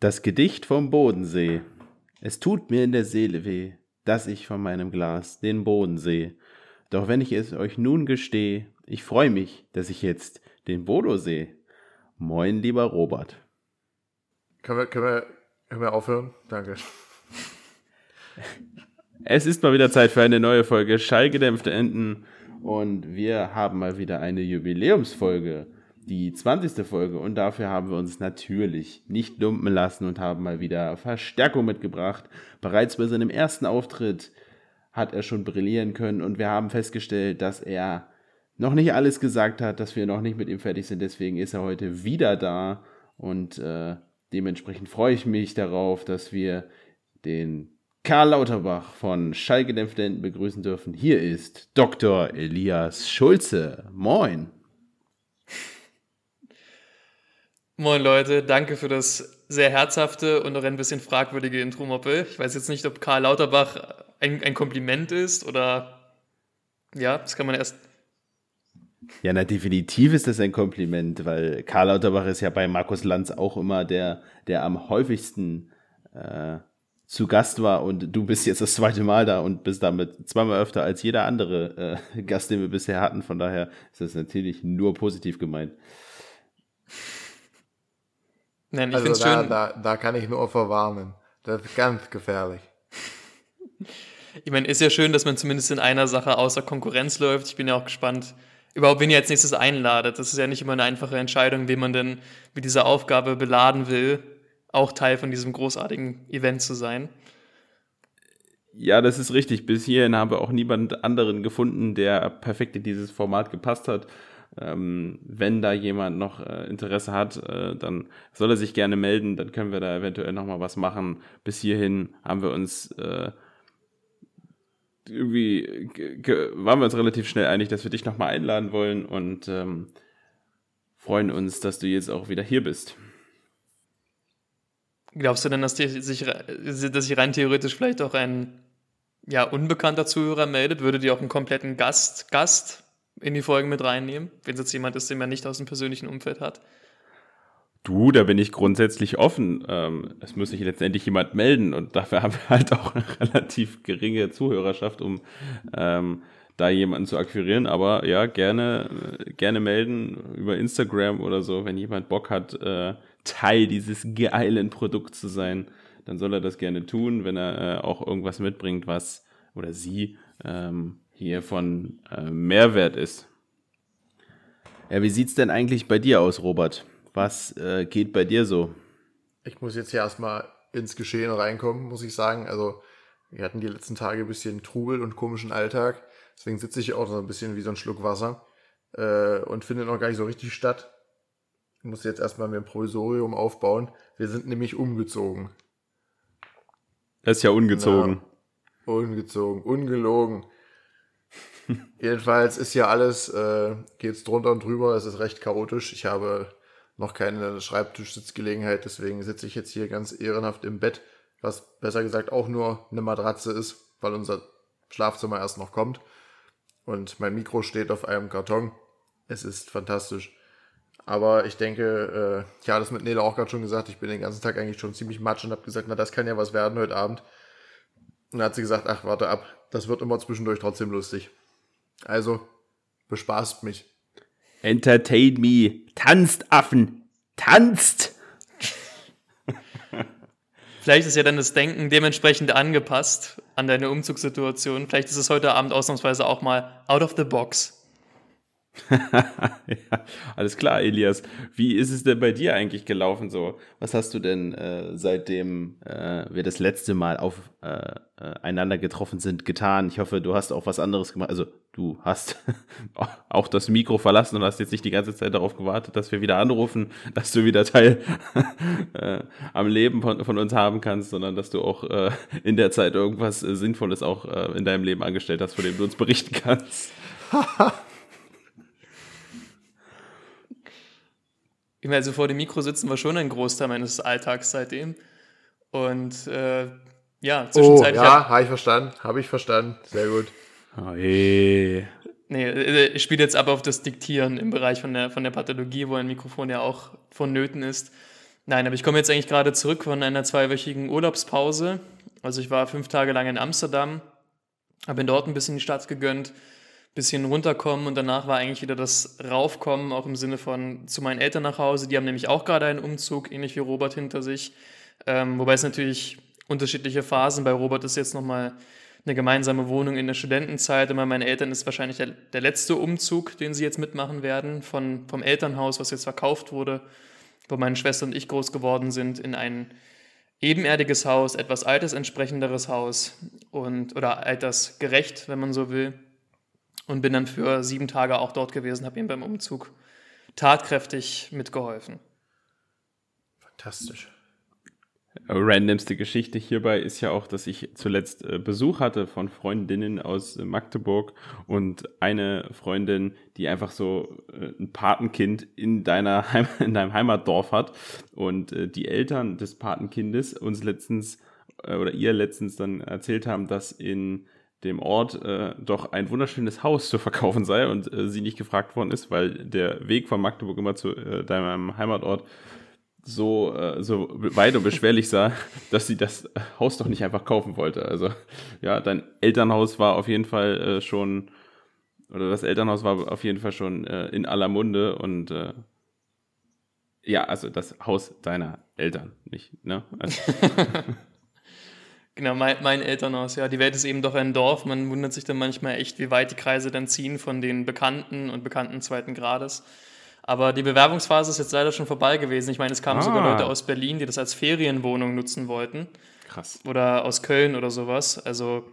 Das Gedicht vom Bodensee. Es tut mir in der Seele weh, dass ich von meinem Glas den Boden sehe. Doch wenn ich es euch nun gestehe, ich freu mich, dass ich jetzt den Bodo sehe. Moin, lieber Robert. Können wir, können wir, können wir aufhören? Danke. Es ist mal wieder Zeit für eine neue Folge Schallgedämpfte Enten und wir haben mal wieder eine Jubiläumsfolge die 20. Folge und dafür haben wir uns natürlich nicht lumpen lassen und haben mal wieder Verstärkung mitgebracht. Bereits bei seinem ersten Auftritt hat er schon brillieren können und wir haben festgestellt, dass er noch nicht alles gesagt hat, dass wir noch nicht mit ihm fertig sind. Deswegen ist er heute wieder da und äh, dementsprechend freue ich mich darauf, dass wir den Karl Lauterbach von Schallgedämpften begrüßen dürfen. Hier ist Dr. Elias Schulze. Moin. Moin Leute, danke für das sehr herzhafte und auch ein bisschen fragwürdige Intro-Moppel. Ich weiß jetzt nicht, ob Karl Lauterbach ein, ein Kompliment ist oder ja, das kann man erst. Ja, na, definitiv ist das ein Kompliment, weil Karl Lauterbach ist ja bei Markus Lanz auch immer der, der am häufigsten äh, zu Gast war und du bist jetzt das zweite Mal da und bist damit zweimal öfter als jeder andere äh, Gast, den wir bisher hatten. Von daher ist das natürlich nur positiv gemeint. Nein, ich also da, schön. Da, da kann ich nur verwarnen. Das ist ganz gefährlich. Ich meine, ist ja schön, dass man zumindest in einer Sache außer Konkurrenz läuft. Ich bin ja auch gespannt, überhaupt, wen ihr als nächstes einladet. Das ist ja nicht immer eine einfache Entscheidung, wen man denn mit dieser Aufgabe beladen will, auch Teil von diesem großartigen Event zu sein. Ja, das ist richtig. Bis hierhin haben wir auch niemand anderen gefunden, der perfekt in dieses Format gepasst hat. Ähm, wenn da jemand noch äh, Interesse hat, äh, dann soll er sich gerne melden, dann können wir da eventuell nochmal was machen. Bis hierhin haben wir uns äh, irgendwie, waren wir uns relativ schnell einig, dass wir dich nochmal einladen wollen und ähm, freuen uns, dass du jetzt auch wieder hier bist. Glaubst du denn, dass, die sich, dass sich rein theoretisch vielleicht auch ein ja, unbekannter Zuhörer meldet? Würde dir auch einen kompletten Gast, Gast in die Folgen mit reinnehmen, wenn es jetzt jemand ist, den man nicht aus dem persönlichen Umfeld hat? Du, da bin ich grundsätzlich offen. Ähm, es muss sich letztendlich jemand melden und dafür haben wir halt auch eine relativ geringe Zuhörerschaft, um ähm, da jemanden zu akquirieren. Aber ja, gerne, gerne melden über Instagram oder so, wenn jemand Bock hat, äh, Teil dieses geilen Produkts zu sein, dann soll er das gerne tun, wenn er äh, auch irgendwas mitbringt, was oder sie ähm, hier von äh, Mehrwert ist. Ja, wie sieht's denn eigentlich bei dir aus, Robert? Was äh, geht bei dir so? Ich muss jetzt hier erstmal ins Geschehen reinkommen, muss ich sagen. Also, wir hatten die letzten Tage ein bisschen Trubel und komischen Alltag. Deswegen sitze ich auch so ein bisschen wie so ein Schluck Wasser äh, und finde noch gar nicht so richtig statt. Ich muss jetzt erstmal mir ein Provisorium aufbauen. Wir sind nämlich umgezogen. Das ist ja ungezogen. Na, ungezogen, ungelogen. Jedenfalls ist hier alles, äh, geht's drunter und drüber, es ist recht chaotisch. Ich habe noch keine Schreibtischsitzgelegenheit, deswegen sitze ich jetzt hier ganz ehrenhaft im Bett, was besser gesagt auch nur eine Matratze ist, weil unser Schlafzimmer erst noch kommt. Und mein Mikro steht auf einem Karton. Es ist fantastisch. Aber ich denke, äh, ich habe das mit Nele auch gerade schon gesagt, ich bin den ganzen Tag eigentlich schon ziemlich matsch und habe gesagt, na das kann ja was werden heute Abend. Und dann hat sie gesagt, ach warte ab, das wird immer zwischendurch trotzdem lustig. Also, bespaßt mich. Entertain me. Tanzt, Affen. Tanzt! Vielleicht ist ja dann das Denken dementsprechend angepasst an deine Umzugssituation. Vielleicht ist es heute Abend ausnahmsweise auch mal out of the box. ja, alles klar, Elias. Wie ist es denn bei dir eigentlich gelaufen so? Was hast du denn äh, seitdem äh, wir das letzte Mal aufeinander äh, äh getroffen sind getan? Ich hoffe, du hast auch was anderes gemacht. Also du hast auch das Mikro verlassen und hast jetzt nicht die ganze Zeit darauf gewartet, dass wir wieder anrufen, dass du wieder Teil äh, am Leben von, von, uns haben kannst, sondern dass du auch äh, in der Zeit irgendwas Sinnvolles auch in deinem Leben angestellt hast, von dem du uns berichten kannst. Ich meine, also vor dem Mikro sitzen war schon ein Großteil meines Alltags seitdem. Und äh, ja, zwischenzeitlich. Oh, ja, habe ich verstanden. Habe ich verstanden. Sehr gut. Oh, hey. Nee, äh, ich spiele jetzt ab auf das Diktieren im Bereich von der, von der Pathologie, wo ein Mikrofon ja auch vonnöten ist. Nein, aber ich komme jetzt eigentlich gerade zurück von einer zweiwöchigen Urlaubspause. Also ich war fünf Tage lang in Amsterdam, habe mir dort ein bisschen die Stadt gegönnt, bisschen runterkommen und danach war eigentlich wieder das Raufkommen, auch im Sinne von zu meinen Eltern nach Hause. Die haben nämlich auch gerade einen Umzug, ähnlich wie Robert hinter sich. Ähm, wobei es natürlich unterschiedliche Phasen. Bei Robert ist jetzt nochmal eine gemeinsame Wohnung in der Studentenzeit. Und bei meinen Eltern ist wahrscheinlich der, der letzte Umzug, den sie jetzt mitmachen werden, von, vom Elternhaus, was jetzt verkauft wurde, wo meine Schwester und ich groß geworden sind, in ein ebenerdiges Haus, etwas altersentsprechenderes Haus und oder altersgerecht, wenn man so will. Und bin dann für sieben Tage auch dort gewesen, habe ihm beim Umzug tatkräftig mitgeholfen. Fantastisch randomste Geschichte hierbei ist ja auch, dass ich zuletzt äh, Besuch hatte von Freundinnen aus äh, Magdeburg und eine Freundin, die einfach so äh, ein Patenkind in deiner Heim in deinem Heimatdorf hat und die Eltern des Patenkindes uns letztens oder ihr letztens dann erzählt haben, dass in dem Ort äh, doch ein wunderschönes Haus zu verkaufen sei und äh, sie nicht gefragt worden ist, weil der Weg von Magdeburg immer zu äh, deinem Heimatort so, äh, so weit und beschwerlich sah, dass sie das Haus doch nicht einfach kaufen wollte. Also ja, dein Elternhaus war auf jeden Fall äh, schon, oder das Elternhaus war auf jeden Fall schon äh, in aller Munde und äh, ja, also das Haus deiner Eltern, nicht, ne? Also. genau, mein, mein Elternhaus, ja. Die Welt ist eben doch ein Dorf. Man wundert sich dann manchmal echt, wie weit die Kreise dann ziehen von den Bekannten und Bekannten zweiten Grades. Aber die Bewerbungsphase ist jetzt leider schon vorbei gewesen. Ich meine, es kamen ah. sogar Leute aus Berlin, die das als Ferienwohnung nutzen wollten. Krass. Oder aus Köln oder sowas. Also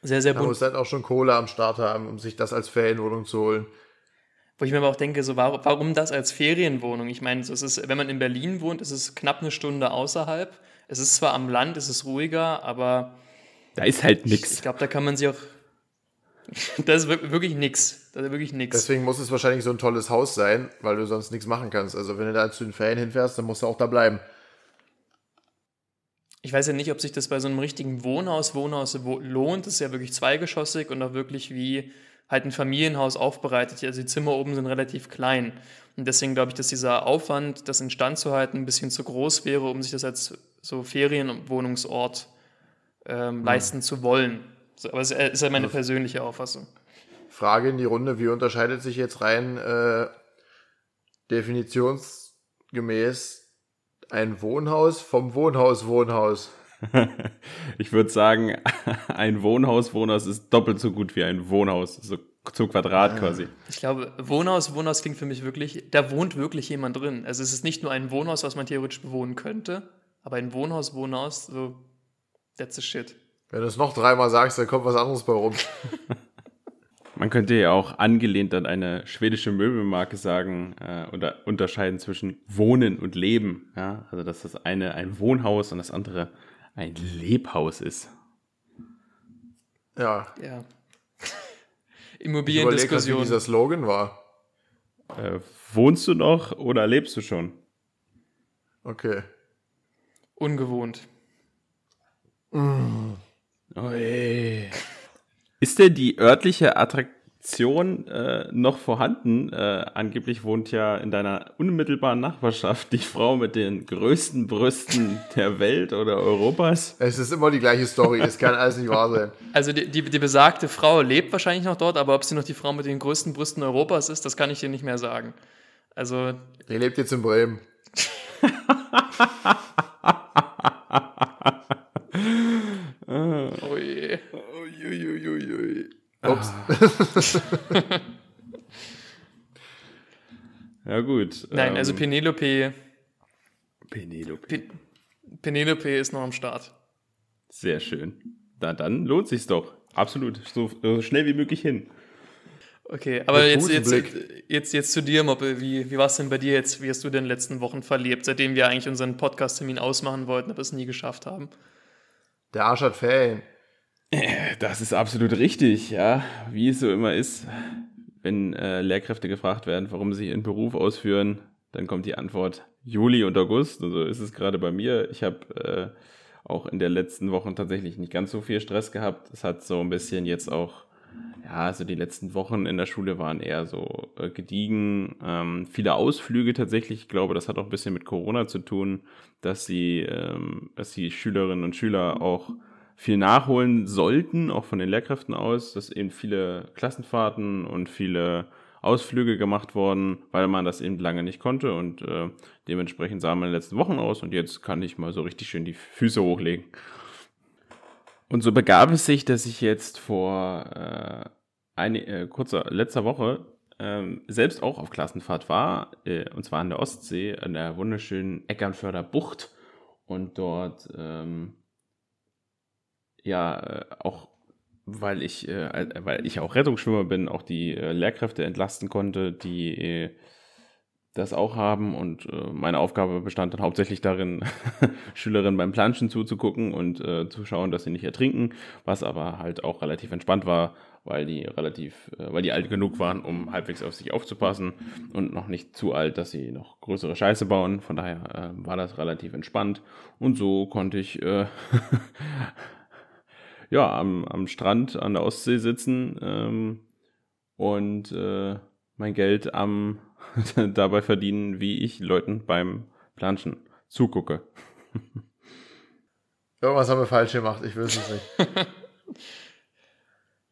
sehr, sehr bunt. Man muss halt auch schon Kohle am Start haben, um sich das als Ferienwohnung zu holen. Wo ich mir aber auch denke, so, warum, warum das als Ferienwohnung? Ich meine, es ist, wenn man in Berlin wohnt, ist es knapp eine Stunde außerhalb. Es ist zwar am Land, es ist ruhiger, aber. Da ist halt nichts. Ich, ich glaube, da kann man sich auch Das ist wirklich nix. Das ist wirklich nix. Deswegen muss es wahrscheinlich so ein tolles Haus sein, weil du sonst nichts machen kannst. Also wenn du da zu den Ferien hinfährst, dann musst du auch da bleiben. Ich weiß ja nicht, ob sich das bei so einem richtigen Wohnhaus, Wohnhaus lohnt. Das ist ja wirklich zweigeschossig und auch wirklich wie halt ein Familienhaus aufbereitet. Also die Zimmer oben sind relativ klein. Und deswegen glaube ich, dass dieser Aufwand, das instand zu halten, ein bisschen zu groß wäre, um sich das als so Ferienwohnungsort ähm, hm. leisten zu wollen. Aber es ist ja meine persönliche Auffassung. Frage in die Runde, wie unterscheidet sich jetzt rein äh, definitionsgemäß ein Wohnhaus vom Wohnhaus Wohnhaus? ich würde sagen, ein Wohnhaus Wohnhaus ist doppelt so gut wie ein Wohnhaus, so zum Quadrat ah. quasi. Ich glaube, Wohnhaus Wohnhaus klingt für mich wirklich, da wohnt wirklich jemand drin. Also es ist nicht nur ein Wohnhaus, was man theoretisch bewohnen könnte, aber ein Wohnhaus Wohnhaus, so that's the shit. Wenn du es noch dreimal sagst, dann kommt was anderes bei rum. Man könnte ja auch angelehnt an eine schwedische Möbelmarke sagen äh, oder unterscheiden zwischen Wohnen und Leben. Ja? Also dass das eine ein Wohnhaus und das andere ein Lebhaus ist. Ja. Ja. Immobiliendiskussion. wie dieser Slogan war. Äh, wohnst du noch oder lebst du schon? Okay. Ungewohnt. Mm. Oh, Ist denn die örtliche Attraktion äh, noch vorhanden? Äh, angeblich wohnt ja in deiner unmittelbaren Nachbarschaft die Frau mit den größten Brüsten der Welt oder Europas. Es ist immer die gleiche Story, es kann alles nicht wahr sein. Also die, die, die besagte Frau lebt wahrscheinlich noch dort, aber ob sie noch die Frau mit den größten Brüsten Europas ist, das kann ich dir nicht mehr sagen. Also. Die lebt jetzt in Bremen. Oh je. Ups. ja, gut. Nein, also ähm, Penelope. Penelope. Pe Penelope ist noch am Start. Sehr schön. Na, dann lohnt sich's doch. Absolut. So, so schnell wie möglich hin. Okay, aber jetzt, jetzt, jetzt, jetzt zu dir, Moppe. Wie, wie war es denn bei dir jetzt? Wie hast du denn in den letzten Wochen verlebt, seitdem wir eigentlich unseren Podcast-Termin ausmachen wollten, aber es nie geschafft haben? Der Arsch hat Ferien. Das ist absolut richtig, ja. Wie es so immer ist, wenn äh, Lehrkräfte gefragt werden, warum sie ihren Beruf ausführen, dann kommt die Antwort Juli und August. Und so ist es gerade bei mir. Ich habe äh, auch in den letzten Wochen tatsächlich nicht ganz so viel Stress gehabt. Es hat so ein bisschen jetzt auch ja, also die letzten Wochen in der Schule waren eher so äh, gediegen. Ähm, viele Ausflüge tatsächlich. Ich glaube, das hat auch ein bisschen mit Corona zu tun, dass sie, ähm, dass die Schülerinnen und Schüler auch viel nachholen sollten, auch von den Lehrkräften aus, dass eben viele Klassenfahrten und viele Ausflüge gemacht wurden, weil man das eben lange nicht konnte und äh, dementsprechend sahen meine letzten Wochen aus und jetzt kann ich mal so richtig schön die Füße hochlegen. Und so begab es sich, dass ich jetzt vor äh, eine, äh, kurzer, letzter Woche ähm, selbst auch auf Klassenfahrt war, äh, und zwar an der Ostsee, an der wunderschönen Eckernförder Bucht und dort ähm, ja äh, auch weil ich äh, weil ich auch Rettungsschwimmer bin, auch die äh, Lehrkräfte entlasten konnte, die äh, das auch haben und äh, meine Aufgabe bestand dann hauptsächlich darin, Schülerinnen beim Planschen zuzugucken und äh, zu schauen, dass sie nicht ertrinken, was aber halt auch relativ entspannt war, weil die relativ, äh, weil die alt genug waren, um halbwegs auf sich aufzupassen und noch nicht zu alt, dass sie noch größere Scheiße bauen. Von daher äh, war das relativ entspannt und so konnte ich äh, ja am, am Strand an der Ostsee sitzen ähm, und äh, mein Geld am dabei verdienen, wie ich Leuten beim Planschen zugucke. Irgendwas haben wir falsch gemacht, ich weiß es nicht.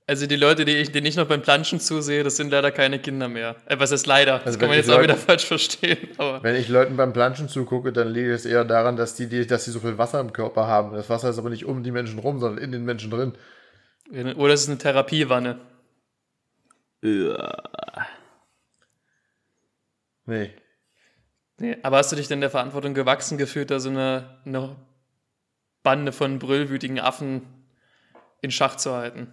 Also die Leute, die ich, denen ich noch beim Planschen zusehe, das sind leider keine Kinder mehr. Äh, was ist leider? Das Also kann man jetzt ich auch Leuten- wieder falsch verstehen. Aber Wenn ich Leuten beim Planschen zugucke, dann liegt es eher daran, dass die, die, dass sie so viel Wasser im Körper haben. Das Wasser ist aber nicht um die Menschen rum, sondern in den Menschen drin. oder es ist eine Therapiewanne. Nee. Nee, aber hast du dich denn der Verantwortung gewachsen gefühlt, da so eine, eine Bande von brüllwütigen Affen in Schach zu halten?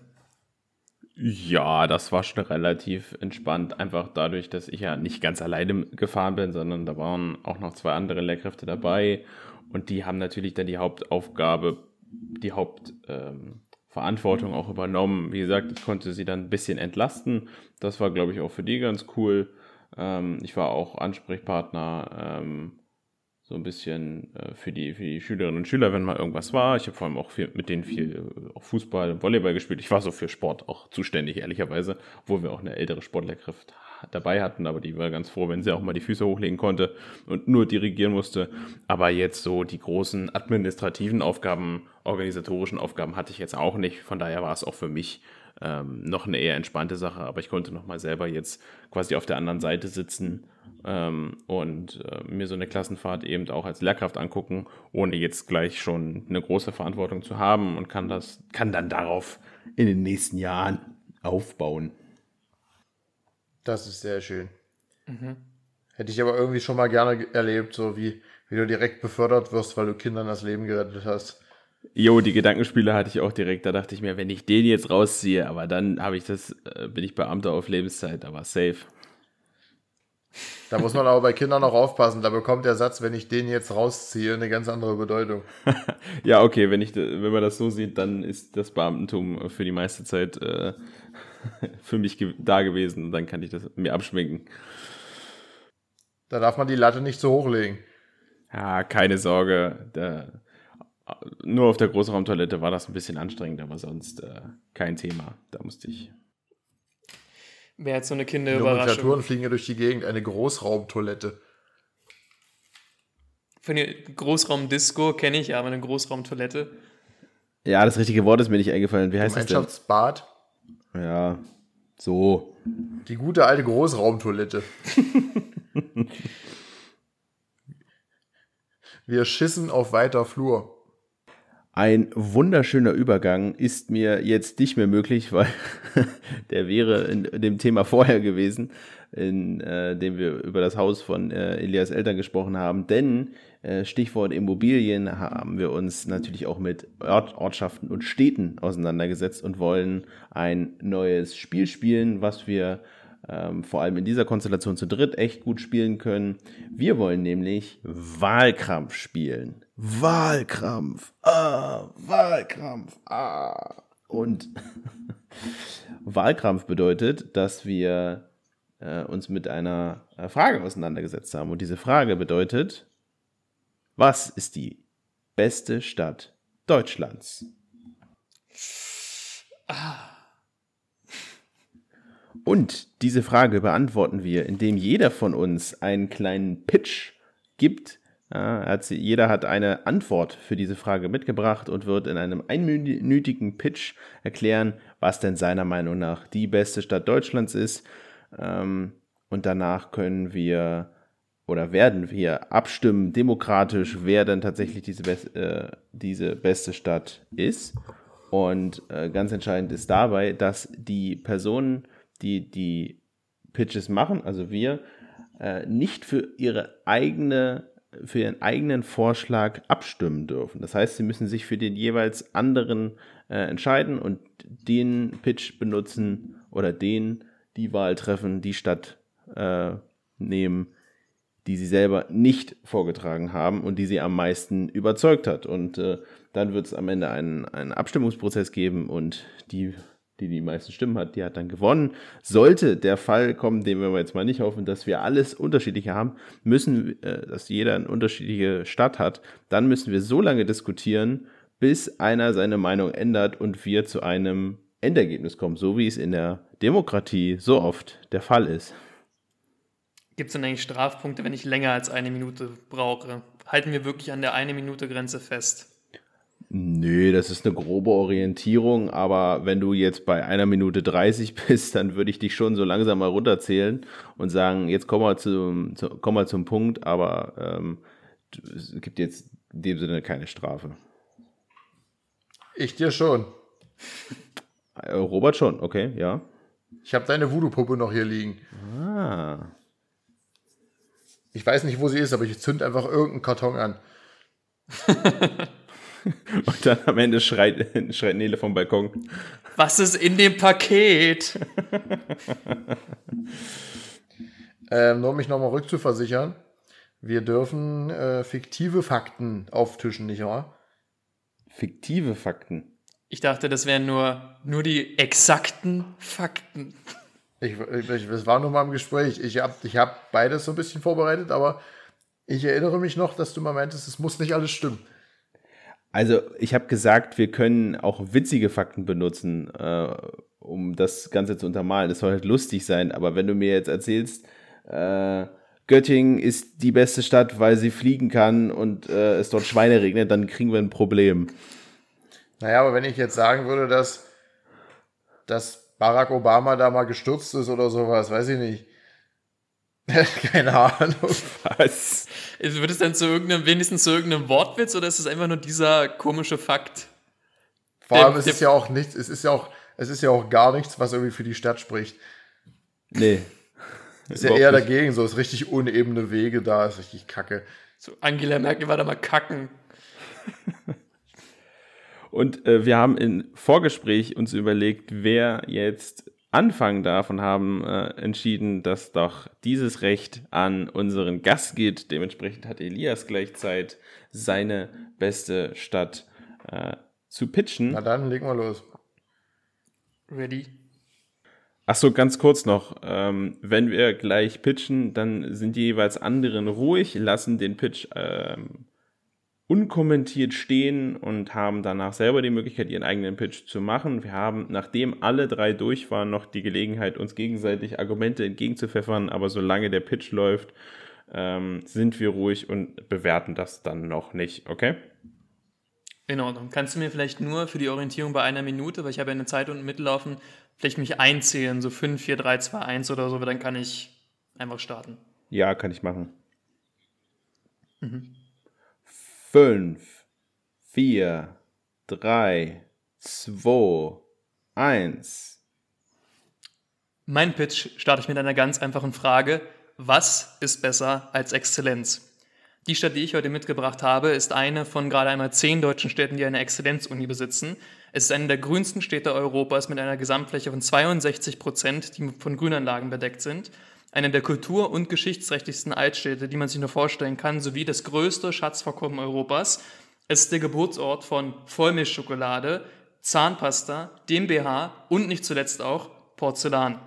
Ja, das war schon relativ entspannt, einfach dadurch, dass ich ja nicht ganz alleine gefahren bin, sondern da waren auch noch zwei andere Lehrkräfte dabei und die haben natürlich dann die Hauptaufgabe, die Hauptverantwortung auch übernommen. Wie gesagt, ich konnte sie dann ein bisschen entlasten. Das war, glaube ich, auch für die ganz cool. Ähm, ich war auch Ansprechpartner ähm, so ein bisschen äh, für, die, für die Schülerinnen und Schüler, wenn mal irgendwas war. Ich habe vor allem auch viel, mit denen viel äh, auch Fußball und Volleyball gespielt. Ich war so für Sport auch zuständig, ehrlicherweise, obwohl wir auch eine ältere Sportlehrkraft dabei hatten, aber die war ganz froh, wenn sie auch mal die Füße hochlegen konnte und nur dirigieren musste. Aber jetzt so die großen administrativen Aufgaben, organisatorischen Aufgaben hatte ich jetzt auch nicht. Von daher war es auch für mich ähm, noch eine eher entspannte Sache, aber ich konnte noch mal selber jetzt quasi auf der anderen Seite sitzen ähm, und äh, mir so eine Klassenfahrt eben auch als Lehrkraft angucken, ohne jetzt gleich schon eine große Verantwortung zu haben und kann das, kann dann darauf in den nächsten Jahren aufbauen. Das ist sehr schön. Hätte ich aber irgendwie schon mal gerne ge- erlebt, so wie, wie du direkt befördert wirst, weil du Kindern das Leben gerettet hast. Jo, die Gedankenspiele hatte ich auch direkt. Da dachte ich mir, wenn ich den jetzt rausziehe, aber dann habe ich das, äh, bin ich Beamter auf Lebenszeit, aber safe. Da muss man aber bei Kindern auch aufpassen. Da bekommt der Satz, wenn ich den jetzt rausziehe, eine ganz andere Bedeutung. Ja, okay, wenn, ich, wenn man das so sieht, dann ist das Beamtentum für die meiste Zeit äh, für mich ge da gewesen. Dann kann ich das mir abschminken. Da darf man die Latte nicht so hochlegen. Ja, keine Sorge. Da, nur auf der Großraumtoilette war das ein bisschen anstrengend, aber sonst äh, kein Thema. Da musste ich. Wäre jetzt so eine Die Kinderüberraschung. Nomenklaturen fliegen ja durch die Gegend. Eine Großraumtoilette. Von der Großraumdisco kenne ich, aber eine Großraumtoilette. Ja, das richtige Wort ist mir nicht eingefallen. Wie heißt das denn? Gemeinschaftsbad. Ja, so. Die gute alte Großraumtoilette. Wir schissen auf weiter Flur. Ein wunderschöner Übergang ist mir jetzt nicht mehr möglich, weil der wäre in dem Thema vorher gewesen, in äh, dem wir über das Haus von äh, Elias Eltern gesprochen haben. Denn äh, Stichwort Immobilien haben wir uns natürlich auch mit Ort, Ortschaften und Städten auseinandergesetzt und wollen ein neues Spiel spielen, was wir ähm, vor allem in dieser Konstellation zu dritt echt gut spielen können. Wir wollen nämlich Wahlkrampf spielen. Wahlkrampf. Ah, Wahlkrampf. Ah. Und Wahlkrampf bedeutet, dass wir äh, uns mit einer äh, Frage auseinandergesetzt haben. Und diese Frage bedeutet, was ist die beste Stadt Deutschlands? Und diese Frage beantworten wir, indem jeder von uns einen kleinen Pitch gibt. Hat sie, jeder hat eine Antwort für diese Frage mitgebracht und wird in einem einminütigen Pitch erklären, was denn seiner Meinung nach die beste Stadt Deutschlands ist. Ähm, und danach können wir oder werden wir abstimmen, demokratisch, wer denn tatsächlich diese, Be äh, diese beste Stadt ist. Und äh, ganz entscheidend ist dabei, dass die Personen, die die Pitches machen, also wir, äh, nicht für ihre eigene für ihren eigenen Vorschlag abstimmen dürfen. Das heißt, sie müssen sich für den jeweils anderen äh, entscheiden und den Pitch benutzen oder den die Wahl treffen, die Stadt äh, nehmen, die sie selber nicht vorgetragen haben und die sie am meisten überzeugt hat. Und äh, dann wird es am Ende einen, einen Abstimmungsprozess geben und die die die meisten Stimmen hat, die hat dann gewonnen. Sollte der Fall kommen, den wir jetzt mal nicht hoffen, dass wir alles unterschiedliche haben, müssen, äh, dass jeder eine unterschiedliche Stadt hat, dann müssen wir so lange diskutieren, bis einer seine Meinung ändert und wir zu einem Endergebnis kommen, so wie es in der Demokratie so oft der Fall ist. Gibt es denn eigentlich Strafpunkte, wenn ich länger als eine Minute brauche? Halten wir wirklich an der eine Minute Grenze fest? Nö, das ist eine grobe Orientierung, aber wenn du jetzt bei einer Minute 30 bist, dann würde ich dich schon so langsam mal runterzählen und sagen, jetzt komm mal zum, zu, komm mal zum Punkt, aber ähm, es gibt jetzt in dem Sinne keine Strafe. Ich dir schon. Äh, Robert schon, okay, ja. Ich habe deine Voodoo-Puppe noch hier liegen. Ah. Ich weiß nicht, wo sie ist, aber ich zünd einfach irgendeinen Karton an. Und dann am Ende schreit, schreit Nele vom Balkon. Was ist in dem Paket? ähm, nur um mich nochmal rückzuversichern. Wir dürfen äh, fiktive Fakten auftischen, nicht wahr? Fiktive Fakten? Ich dachte, das wären nur, nur die exakten Fakten. Ich, ich, das war nur mal im Gespräch. Ich habe ich hab beides so ein bisschen vorbereitet, aber ich erinnere mich noch, dass du mal meintest, es muss nicht alles stimmen. Also ich habe gesagt, wir können auch witzige Fakten benutzen, äh, um das Ganze zu untermalen. Das soll halt lustig sein, aber wenn du mir jetzt erzählst, äh, Göttingen ist die beste Stadt, weil sie fliegen kann und äh, es dort Schweine regnet, dann kriegen wir ein Problem. Naja, aber wenn ich jetzt sagen würde, dass, dass Barack Obama da mal gestürzt ist oder sowas, weiß ich nicht. Keine Ahnung. Was? Wird es dann zu irgendeinem, wenigstens zu irgendeinem Wortwitz oder ist es einfach nur dieser komische Fakt? Vor allem, es ist ja auch nichts, es ist ja auch, es ist ja auch gar nichts, was irgendwie für die Stadt spricht. Nee. Ist ja eher nicht. dagegen, so ist richtig unebene Wege da, ist richtig kacke. So, Angela Merkel war da mal kacken. Und äh, wir haben im Vorgespräch uns überlegt, wer jetzt anfangen darf und haben äh, entschieden, dass doch dieses Recht an unseren Gast geht. Dementsprechend hat Elias gleich Zeit, seine beste Stadt äh, zu pitchen. Na dann, legen wir los. Ready? Ach so, ganz kurz noch. Ähm, wenn wir gleich pitchen, dann sind die jeweils anderen ruhig, lassen den Pitch ähm, unkommentiert stehen und haben danach selber die Möglichkeit, ihren eigenen Pitch zu machen. Wir haben, nachdem alle drei durch waren, noch die Gelegenheit, uns gegenseitig Argumente entgegenzupfeffern, aber solange der Pitch läuft, ähm, sind wir ruhig und bewerten das dann noch nicht, okay? In Ordnung. Kannst du mir vielleicht nur für die Orientierung bei einer Minute, weil ich habe ja eine Zeit unten mitlaufen, vielleicht mich einzählen, so 5, 4, 3, 2, 1 oder so, weil dann kann ich einfach starten. Ja, kann ich machen. Mhm. 5, 4, 3, 2, 1. Mein Pitch starte ich mit einer ganz einfachen Frage. Was ist besser als Exzellenz? Die Stadt, die ich heute mitgebracht habe, ist eine von gerade einmal zehn deutschen Städten, die eine Exzellenzuni besitzen. Es ist eine der grünsten Städte Europas mit einer Gesamtfläche von 62 Prozent, die von Grünanlagen bedeckt sind eine der kultur- und geschichtsträchtigsten Altstädte, die man sich nur vorstellen kann, sowie das größte Schatzvorkommen Europas. Es ist der Geburtsort von Vollmilchschokolade, Zahnpasta, dem BH und nicht zuletzt auch Porzellan.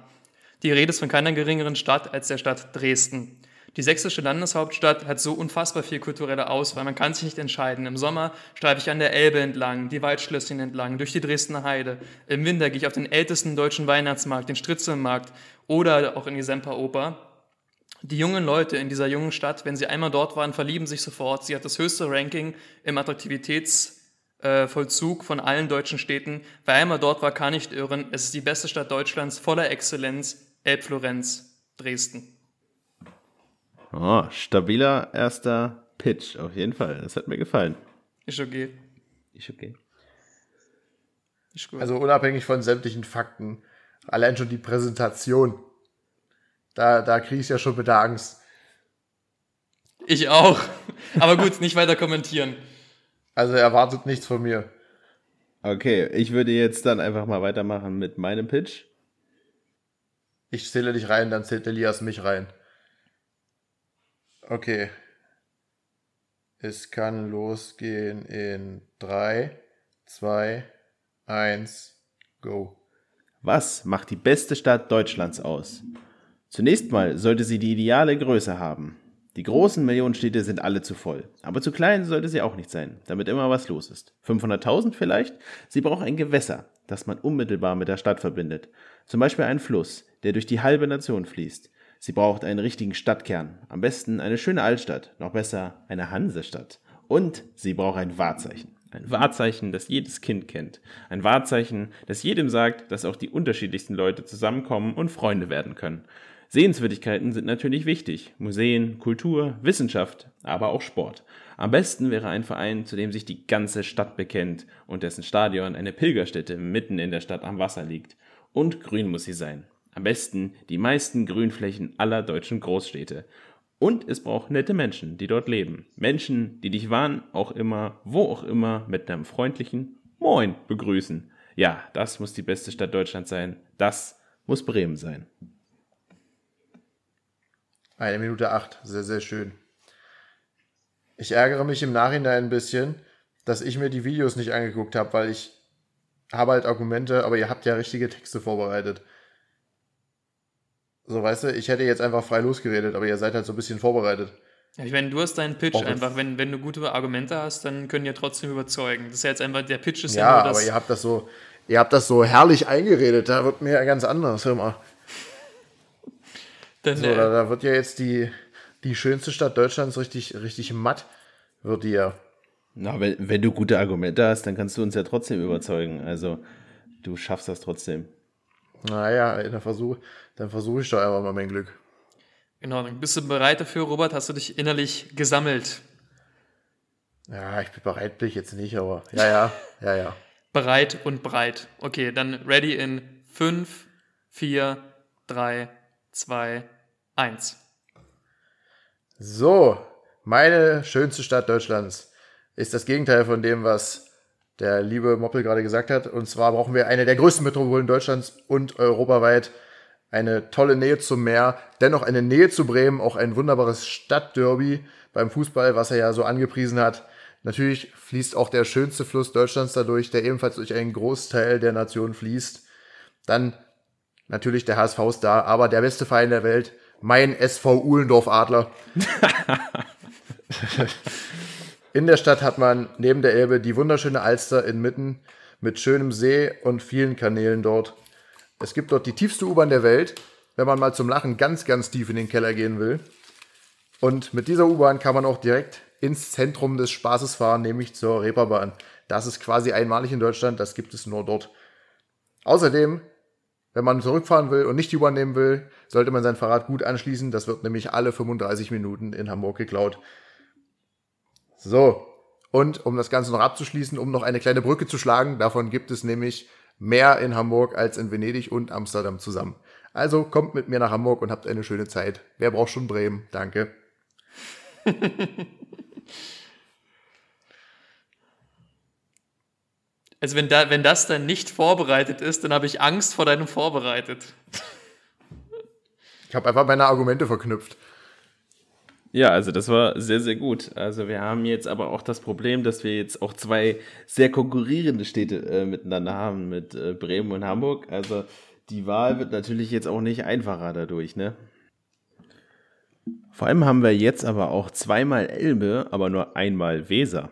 Die Rede ist von keiner geringeren Stadt als der Stadt Dresden. Die sächsische Landeshauptstadt hat so unfassbar viel kulturelle Auswahl. Man kann sich nicht entscheiden. Im Sommer streife ich an der Elbe entlang, die Waldschlösschen entlang, durch die Dresdner Heide. Im Winter gehe ich auf den ältesten deutschen Weihnachtsmarkt, den Stritzelmarkt oder auch in die Semperoper. Die jungen Leute in dieser jungen Stadt, wenn sie einmal dort waren, verlieben sich sofort. Sie hat das höchste Ranking im Attraktivitätsvollzug von allen deutschen Städten. Wer einmal dort war, kann nicht irren. Es ist die beste Stadt Deutschlands, voller Exzellenz. Elbflorenz, Dresden. Oh, stabiler erster Pitch, auf jeden Fall. Das hat mir gefallen. Ist okay. Ist okay. Ist gut. Also unabhängig von sämtlichen Fakten, allein schon die Präsentation da, da kriege ich ja schon mit der Angst. Ich auch. Aber gut, nicht weiter kommentieren. Also erwartet nichts von mir. Okay, ich würde jetzt dann einfach mal weitermachen mit meinem Pitch. Ich zähle dich rein, dann zählt Elias mich rein. Okay. Es kann losgehen in 3, 2, 1, go. Was macht die beste Stadt Deutschlands aus? Zunächst mal sollte sie die ideale Größe haben. Die großen Millionenstädte sind alle zu voll, aber zu klein sollte sie auch nicht sein, damit immer was los ist. 500.000 vielleicht? Sie braucht ein Gewässer, das man unmittelbar mit der Stadt verbindet. Zum Beispiel einen Fluss, der durch die halbe Nation fließt. Sie braucht einen richtigen Stadtkern, am besten eine schöne Altstadt, noch besser eine Hansestadt. Und sie braucht ein Wahrzeichen. Ein Wahrzeichen, das jedes Kind kennt. Ein Wahrzeichen, das jedem sagt, dass auch die unterschiedlichsten Leute zusammenkommen und Freunde werden können. Sehenswürdigkeiten sind natürlich wichtig. Museen, Kultur, Wissenschaft, aber auch Sport. Am besten wäre ein Verein, zu dem sich die ganze Stadt bekennt und dessen Stadion eine Pilgerstätte mitten in der Stadt am Wasser liegt. Und grün muss sie sein. Am besten die meisten Grünflächen aller deutschen Großstädte. Und es braucht nette Menschen, die dort leben. Menschen, die dich wann auch immer, wo auch immer, mit einem freundlichen Moin begrüßen. Ja, das muss die beste Stadt Deutschlands sein. Das muss Bremen sein. Eine Minute acht, sehr, sehr schön. Ich ärgere mich im Nachhinein ein bisschen, dass ich mir die Videos nicht angeguckt habe, weil ich habe halt Argumente, aber ihr habt ja richtige Texte vorbereitet. So, weißt du, ich hätte jetzt einfach frei losgeredet, aber ihr seid halt so ein bisschen vorbereitet. Ja, ich meine, du hast deinen Pitch Auch einfach, wenn, wenn du gute Argumente hast, dann können die ja trotzdem überzeugen. Das ist ja jetzt einfach, der Pitch ist ja, ja nur das. aber ihr habt das so, ihr habt das so herrlich eingeredet, da wird mir ja ganz anders, hör mal. Dann, so, äh, da, da, wird ja jetzt die, die schönste Stadt Deutschlands richtig, richtig matt, wird die ja. Na, wenn, wenn du gute Argumente hast, dann kannst du uns ja trotzdem überzeugen. Also, du schaffst das trotzdem. Naja, dann versuche dann versuch ich doch einfach mal mein Glück. Genau, dann bist du bereit dafür, Robert? Hast du dich innerlich gesammelt? Ja, ich bin bereit, bin ich jetzt nicht, aber ja, ja, ja, ja. bereit und breit. Okay, dann ready in 5, 4, 3, 2, 1. So, meine schönste Stadt Deutschlands ist das Gegenteil von dem, was der liebe Moppel gerade gesagt hat. Und zwar brauchen wir eine der größten Metropolen Deutschlands und europaweit. Eine tolle Nähe zum Meer, dennoch eine Nähe zu Bremen, auch ein wunderbares Stadtderby beim Fußball, was er ja so angepriesen hat. Natürlich fließt auch der schönste Fluss Deutschlands dadurch, der ebenfalls durch einen Großteil der Nation fließt. Dann natürlich der HSV ist da, aber der beste Verein der Welt, mein SV Uhlendorf Adler. in der Stadt hat man neben der Elbe die wunderschöne Alster inmitten mit schönem See und vielen Kanälen dort. Es gibt dort die tiefste U-Bahn der Welt, wenn man mal zum Lachen ganz, ganz tief in den Keller gehen will. Und mit dieser U-Bahn kann man auch direkt ins Zentrum des Spaßes fahren, nämlich zur Reeperbahn. Das ist quasi einmalig in Deutschland, das gibt es nur dort. Außerdem wenn man zurückfahren will und nicht übernehmen will, sollte man sein Fahrrad gut anschließen. Das wird nämlich alle 35 Minuten in Hamburg geklaut. So. Und um das Ganze noch abzuschließen, um noch eine kleine Brücke zu schlagen, davon gibt es nämlich mehr in Hamburg als in Venedig und Amsterdam zusammen. Also kommt mit mir nach Hamburg und habt eine schöne Zeit. Wer braucht schon Bremen? Danke. Also wenn, da, wenn das dann nicht vorbereitet ist, dann habe ich Angst vor deinem vorbereitet. Ich habe einfach meine Argumente verknüpft. Ja, also das war sehr, sehr gut. Also wir haben jetzt aber auch das Problem, dass wir jetzt auch zwei sehr konkurrierende Städte äh, miteinander haben, mit äh, Bremen und Hamburg. Also die Wahl wird natürlich jetzt auch nicht einfacher dadurch, ne? Vor allem haben wir jetzt aber auch zweimal Elbe, aber nur einmal Weser.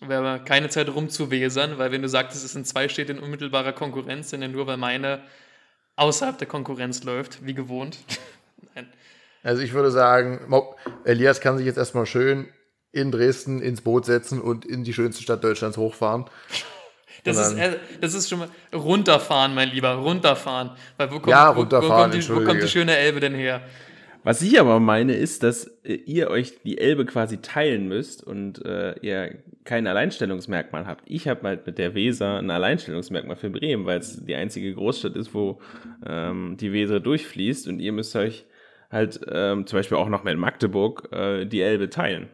Wir haben keine Zeit rumzuwesern, weil wenn du sagtest, es sind zwei Städte in unmittelbarer Konkurrenz, sind ja nur, weil meine außerhalb der Konkurrenz läuft, wie gewohnt. Nein. Also ich würde sagen, Elias kann sich jetzt erstmal schön in Dresden ins Boot setzen und in die schönste Stadt Deutschlands hochfahren. Das ist, das ist schon mal runterfahren, mein Lieber, runterfahren. Weil wo kommt, ja, runterfahren, wo, wo, kommt die, wo kommt die schöne Elbe denn her? Was ich aber meine, ist, dass äh, ihr euch die Elbe quasi teilen müsst und äh, ihr kein Alleinstellungsmerkmal habt. Ich habe halt mit der Weser ein Alleinstellungsmerkmal für Bremen, weil es die einzige Großstadt ist, wo ähm, die Weser durchfließt und ihr müsst euch halt ähm, zum Beispiel auch noch mit Magdeburg äh, die Elbe teilen.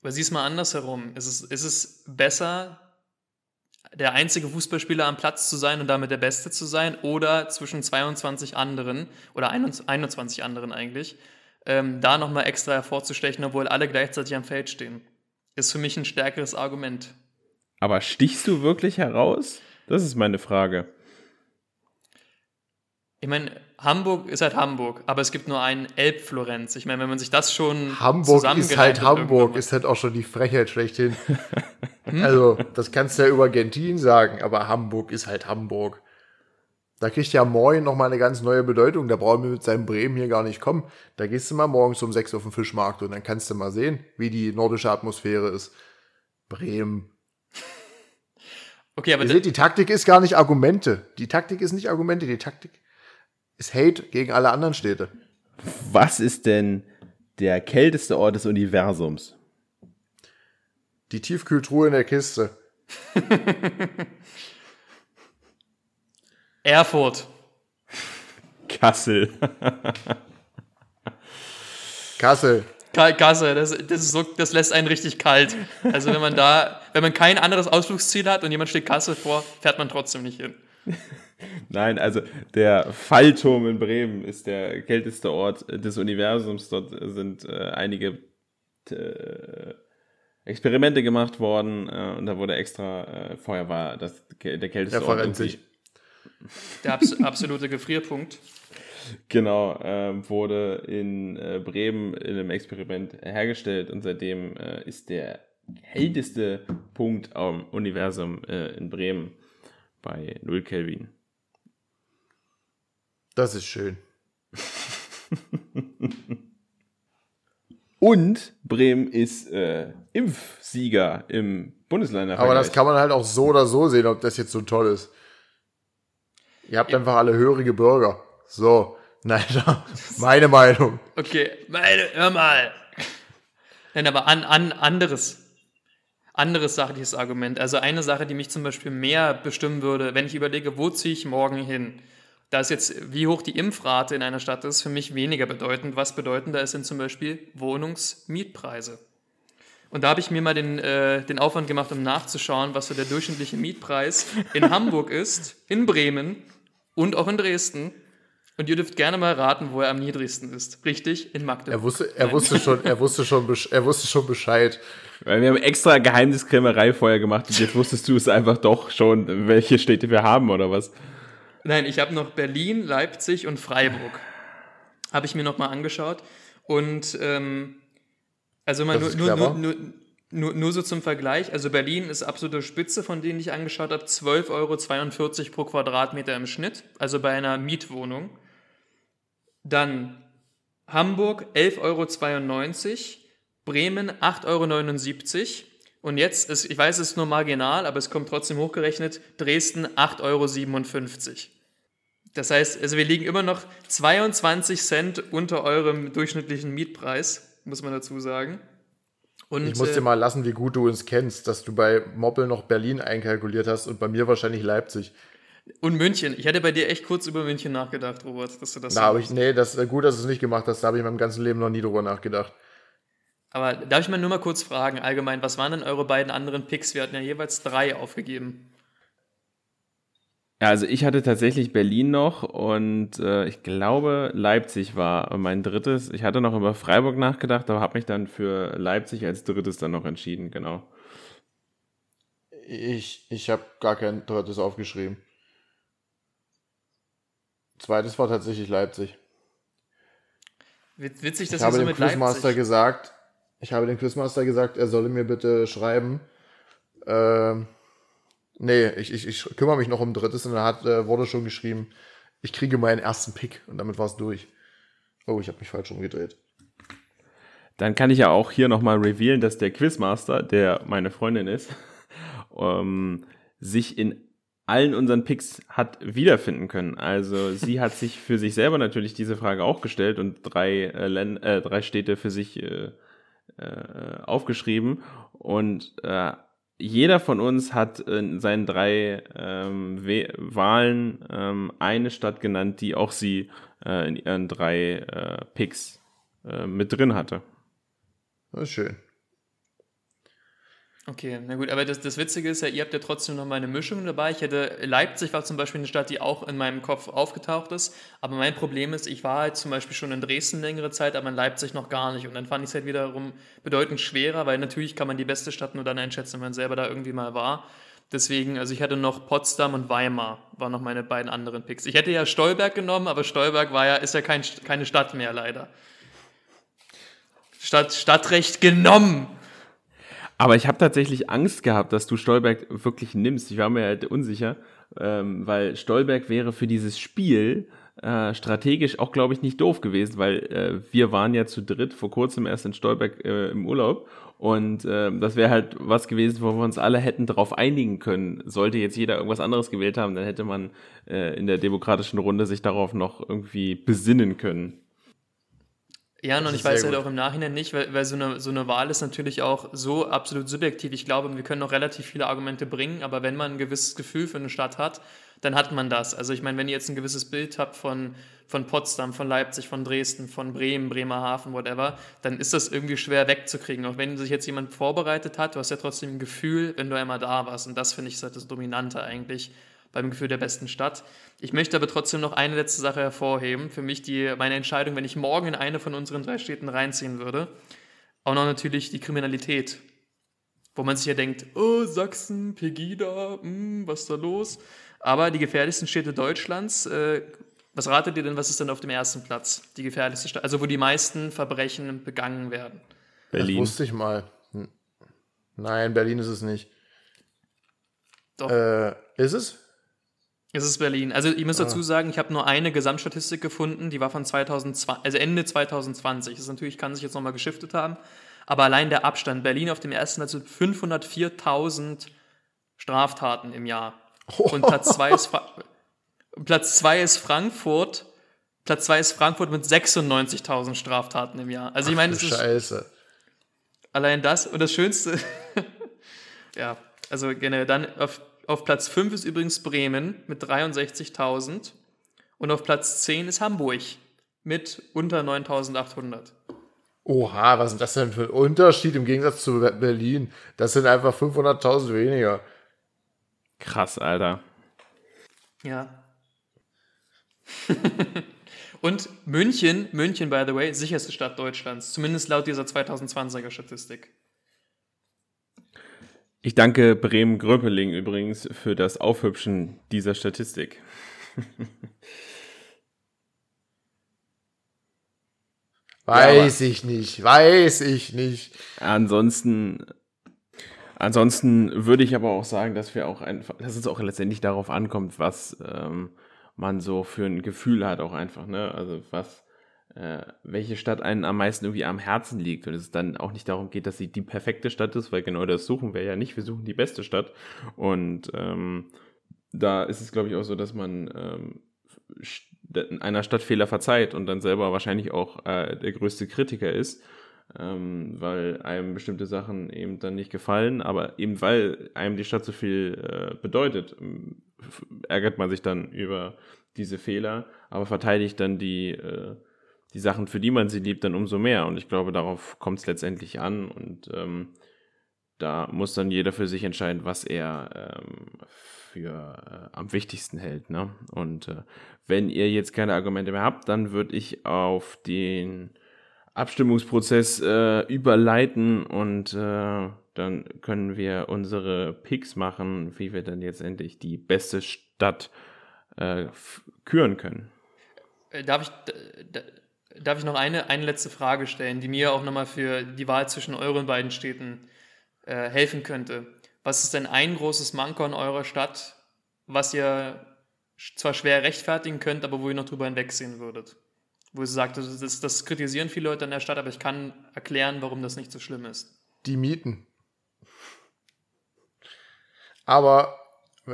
Aber sieh es mal andersherum. Ist es, ist es besser, der einzige Fußballspieler am Platz zu sein und damit der Beste zu sein oder zwischen 22 anderen oder 21 anderen eigentlich, ähm, da nochmal extra hervorzustechen, obwohl alle gleichzeitig am Feld stehen. Ist für mich ein stärkeres Argument. Aber stichst du wirklich heraus? Das ist meine Frage. Ich meine, Hamburg ist halt Hamburg, aber es gibt nur einen Elbflorenz. Ich meine, wenn man sich das schon Hamburg ist halt Hamburg, ist halt auch schon die Frechheit schlechthin. hm? Also, das kannst du ja über Gentin sagen, aber Hamburg ist halt Hamburg. Da kriegt ja Moin nochmal eine ganz neue Bedeutung. Da brauchen wir mit seinem Bremen hier gar nicht kommen. Da gehst du mal morgens um sechs auf den Fischmarkt und dann kannst du mal sehen, wie die nordische Atmosphäre ist. Bremen. Okay, aber Ihr seht, die Taktik ist gar nicht Argumente. Die Taktik ist nicht Argumente, die Taktik ist Hate gegen alle anderen Städte. Was ist denn der kälteste Ort des Universums? Die Tiefkühltruhe in der Kiste. Erfurt. Kassel. Kassel. Kassel, das, das, so, das, lässt einen richtig kalt. Also wenn man da, wenn man kein anderes Ausflugsziel hat und jemand steht Kassel vor, fährt man trotzdem nicht hin. Nein, also der Fallturm in Bremen ist der kälteste Ort des Universums. Dort sind äh, einige äh, Experimente gemacht worden äh, und da wurde extra, äh, vorher war das der kälteste der Ort. Sich. Der abs absolute Gefrierpunkt. Genau, äh, wurde in äh, Bremen in einem Experiment hergestellt und seitdem äh, ist der kälteste Punkt am Universum äh, in Bremen bei 0 Kelvin. Das ist schön. Und Bremen ist äh, Impfsieger im Bundesländer. Aber das kann man halt auch so oder so sehen, ob das jetzt so toll ist. Ihr habt einfach alle hörige Bürger. So, nein, meine Meinung. Okay, meine, hör mal. Nein, aber an, an anderes anderes sachliches Argument. Also eine Sache, die mich zum Beispiel mehr bestimmen würde, wenn ich überlege, wo ziehe ich morgen hin? Da ist jetzt, wie hoch die Impfrate in einer Stadt ist, für mich weniger bedeutend. Was bedeutender ist, sind zum Beispiel Wohnungsmietpreise. Und da habe ich mir mal den, äh, den Aufwand gemacht, um nachzuschauen, was so der durchschnittliche Mietpreis in Hamburg ist, in Bremen und auch in Dresden. Und ihr dürft gerne mal raten, wo er am niedrigsten ist. Richtig? In Magdeburg. Er wusste, er wusste schon, er wusste schon, er wusste schon Bescheid. Weil wir haben extra Geheimniskrämerei vorher gemacht und jetzt wusstest du es einfach doch schon, welche Städte wir haben oder was? Nein, ich habe noch Berlin, Leipzig und Freiburg. Habe ich mir noch mal angeschaut. Und ähm, also mal nur, nur, nur, nur, nur, so zum Vergleich. Also Berlin ist absolute Spitze, von denen ich angeschaut habe. 12,42 Euro pro Quadratmeter im Schnitt, also bei einer Mietwohnung. Dann Hamburg 11,92 Euro, Bremen 8,79 Euro. Und jetzt, ist, ich weiß, es ist nur marginal, aber es kommt trotzdem hochgerechnet, Dresden 8,57 Euro. Das heißt, also wir liegen immer noch 22 Cent unter eurem durchschnittlichen Mietpreis, muss man dazu sagen. Und, ich muss dir äh, mal lassen, wie gut du uns kennst, dass du bei Moppel noch Berlin einkalkuliert hast und bei mir wahrscheinlich Leipzig. Und München. Ich hätte bei dir echt kurz über München nachgedacht, Robert, dass du das. Na, so ich, nee, das ist gut, dass du es nicht gemacht hast. Da habe ich in meinem ganzen Leben noch nie drüber nachgedacht. Aber darf ich mal nur mal kurz fragen, allgemein, was waren denn eure beiden anderen Picks? Wir hatten ja jeweils drei aufgegeben. Ja, also ich hatte tatsächlich Berlin noch und äh, ich glaube Leipzig war mein drittes. Ich hatte noch über Freiburg nachgedacht, aber habe mich dann für Leipzig als drittes dann noch entschieden, genau. Ich, ich habe gar kein drittes aufgeschrieben. Zweites war tatsächlich Leipzig. Witzig, dass ich habe so dem Quizmaster Leipzig gesagt, ich habe dem Quizmaster gesagt, er solle mir bitte schreiben. Äh, nee, ich, ich, ich kümmere mich noch um drittes und er hat, äh, wurde schon geschrieben, ich kriege meinen ersten Pick und damit war es durch. Oh, ich habe mich falsch umgedreht. Dann kann ich ja auch hier nochmal revealen, dass der Quizmaster, der meine Freundin ist, ähm, sich in allen unseren Picks hat wiederfinden können. Also sie hat sich für sich selber natürlich diese Frage auch gestellt und drei, äh, äh, drei Städte für sich äh, äh, aufgeschrieben. Und äh, jeder von uns hat in seinen drei ähm, Wahlen ähm, eine Stadt genannt, die auch sie äh, in ihren drei äh, Picks äh, mit drin hatte. Das ist schön. Okay, na gut, aber das, das Witzige ist ja, ihr habt ja trotzdem noch mal eine Mischung dabei. Ich hätte, Leipzig war zum Beispiel eine Stadt, die auch in meinem Kopf aufgetaucht ist. Aber mein Problem ist, ich war halt zum Beispiel schon in Dresden längere Zeit, aber in Leipzig noch gar nicht. Und dann fand ich es halt wiederum bedeutend schwerer, weil natürlich kann man die beste Stadt nur dann einschätzen, wenn man selber da irgendwie mal war. Deswegen, also ich hatte noch Potsdam und Weimar, waren noch meine beiden anderen Picks. Ich hätte ja Stolberg genommen, aber Stolberg war ja, ist ja kein, keine Stadt mehr leider. Stadt, Stadtrecht genommen. Aber ich habe tatsächlich Angst gehabt, dass du Stolberg wirklich nimmst. Ich war mir halt unsicher, ähm, weil Stolberg wäre für dieses Spiel äh, strategisch auch, glaube ich, nicht doof gewesen, weil äh, wir waren ja zu dritt vor kurzem erst in Stolberg äh, im Urlaub und äh, das wäre halt was gewesen, wo wir uns alle hätten darauf einigen können. Sollte jetzt jeder irgendwas anderes gewählt haben, dann hätte man äh, in der demokratischen Runde sich darauf noch irgendwie besinnen können. Ja, und ich weiß halt auch im Nachhinein nicht, weil, weil so, eine, so eine Wahl ist natürlich auch so absolut subjektiv. Ich glaube, wir können noch relativ viele Argumente bringen, aber wenn man ein gewisses Gefühl für eine Stadt hat, dann hat man das. Also ich meine, wenn ihr jetzt ein gewisses Bild habt von, von Potsdam, von Leipzig, von Dresden, von Bremen, Bremerhaven, whatever, dann ist das irgendwie schwer wegzukriegen. Auch wenn sich jetzt jemand vorbereitet hat, du hast ja trotzdem ein Gefühl, wenn du einmal da warst. Und das finde ich halt das Dominante eigentlich beim Gefühl der besten Stadt. Ich möchte aber trotzdem noch eine letzte Sache hervorheben. Für mich die, meine Entscheidung, wenn ich morgen in eine von unseren drei Städten reinziehen würde. Auch noch natürlich die Kriminalität. Wo man sich ja denkt, oh, Sachsen, Pegida, mh, hm, was ist da los? Aber die gefährlichsten Städte Deutschlands, äh, was ratet ihr denn, was ist denn auf dem ersten Platz? Die gefährlichste Stadt, also wo die meisten Verbrechen begangen werden. Berlin. Das wusste ich mal. Nein, Berlin ist es nicht. Doch. Äh, ist es? Es ist Berlin. Also ich muss dazu ah. sagen, ich habe nur eine Gesamtstatistik gefunden, die war von 2020, also Ende 2020. Das ist natürlich kann sich jetzt nochmal geschiftet haben, aber allein der Abstand Berlin auf dem ersten Platz also 504.000 Straftaten im Jahr. Und Platz 2 ist Platz zwei ist Frankfurt. Platz 2 ist Frankfurt mit 96.000 Straftaten im Jahr. Also ich meine, das ist Scheiße. Allein das und das Schönste ja, also generell dann auf auf Platz 5 ist übrigens Bremen mit 63.000 und auf Platz 10 ist Hamburg mit unter 9.800. Oha, was ist das denn für ein Unterschied im Gegensatz zu Berlin? Das sind einfach 500.000 weniger. Krass, Alter. Ja. und München, München, by the way, sicherste Stadt Deutschlands, zumindest laut dieser 2020er Statistik. Ich danke Bremen Gröpeling übrigens für das Aufhübschen dieser Statistik. weiß ja, ich nicht, weiß ich nicht. Ansonsten, ansonsten würde ich aber auch sagen, dass wir auch einfach, dass es auch letztendlich darauf ankommt, was ähm, man so für ein Gefühl hat, auch einfach, ne? Also was welche Stadt einen am meisten irgendwie am Herzen liegt. Und es dann auch nicht darum geht, dass sie die perfekte Stadt ist, weil genau das suchen wir ja nicht. Wir suchen die beste Stadt. Und ähm, da ist es, glaube ich, auch so, dass man ähm, einer Stadt Fehler verzeiht und dann selber wahrscheinlich auch äh, der größte Kritiker ist, ähm, weil einem bestimmte Sachen eben dann nicht gefallen, aber eben weil einem die Stadt so viel äh, bedeutet, ärgert man sich dann über diese Fehler, aber verteidigt dann die äh, die Sachen, für die man sie liebt, dann umso mehr. Und ich glaube, darauf kommt es letztendlich an. Und ähm, da muss dann jeder für sich entscheiden, was er ähm, für äh, am wichtigsten hält. Ne? Und äh, wenn ihr jetzt keine Argumente mehr habt, dann würde ich auf den Abstimmungsprozess äh, überleiten und äh, dann können wir unsere Picks machen, wie wir dann jetzt endlich die beste Stadt äh, küren können. Äh, darf ich, darf ich noch eine, eine letzte Frage stellen, die mir auch nochmal für die Wahl zwischen euren beiden Städten äh, helfen könnte? Was ist denn ein großes Manko in eurer Stadt, was ihr zwar schwer rechtfertigen könnt, aber wo ihr noch drüber hinwegsehen würdet? Wo ihr sagt, das, das kritisieren viele Leute in der Stadt, aber ich kann erklären, warum das nicht so schlimm ist. Die Mieten. Aber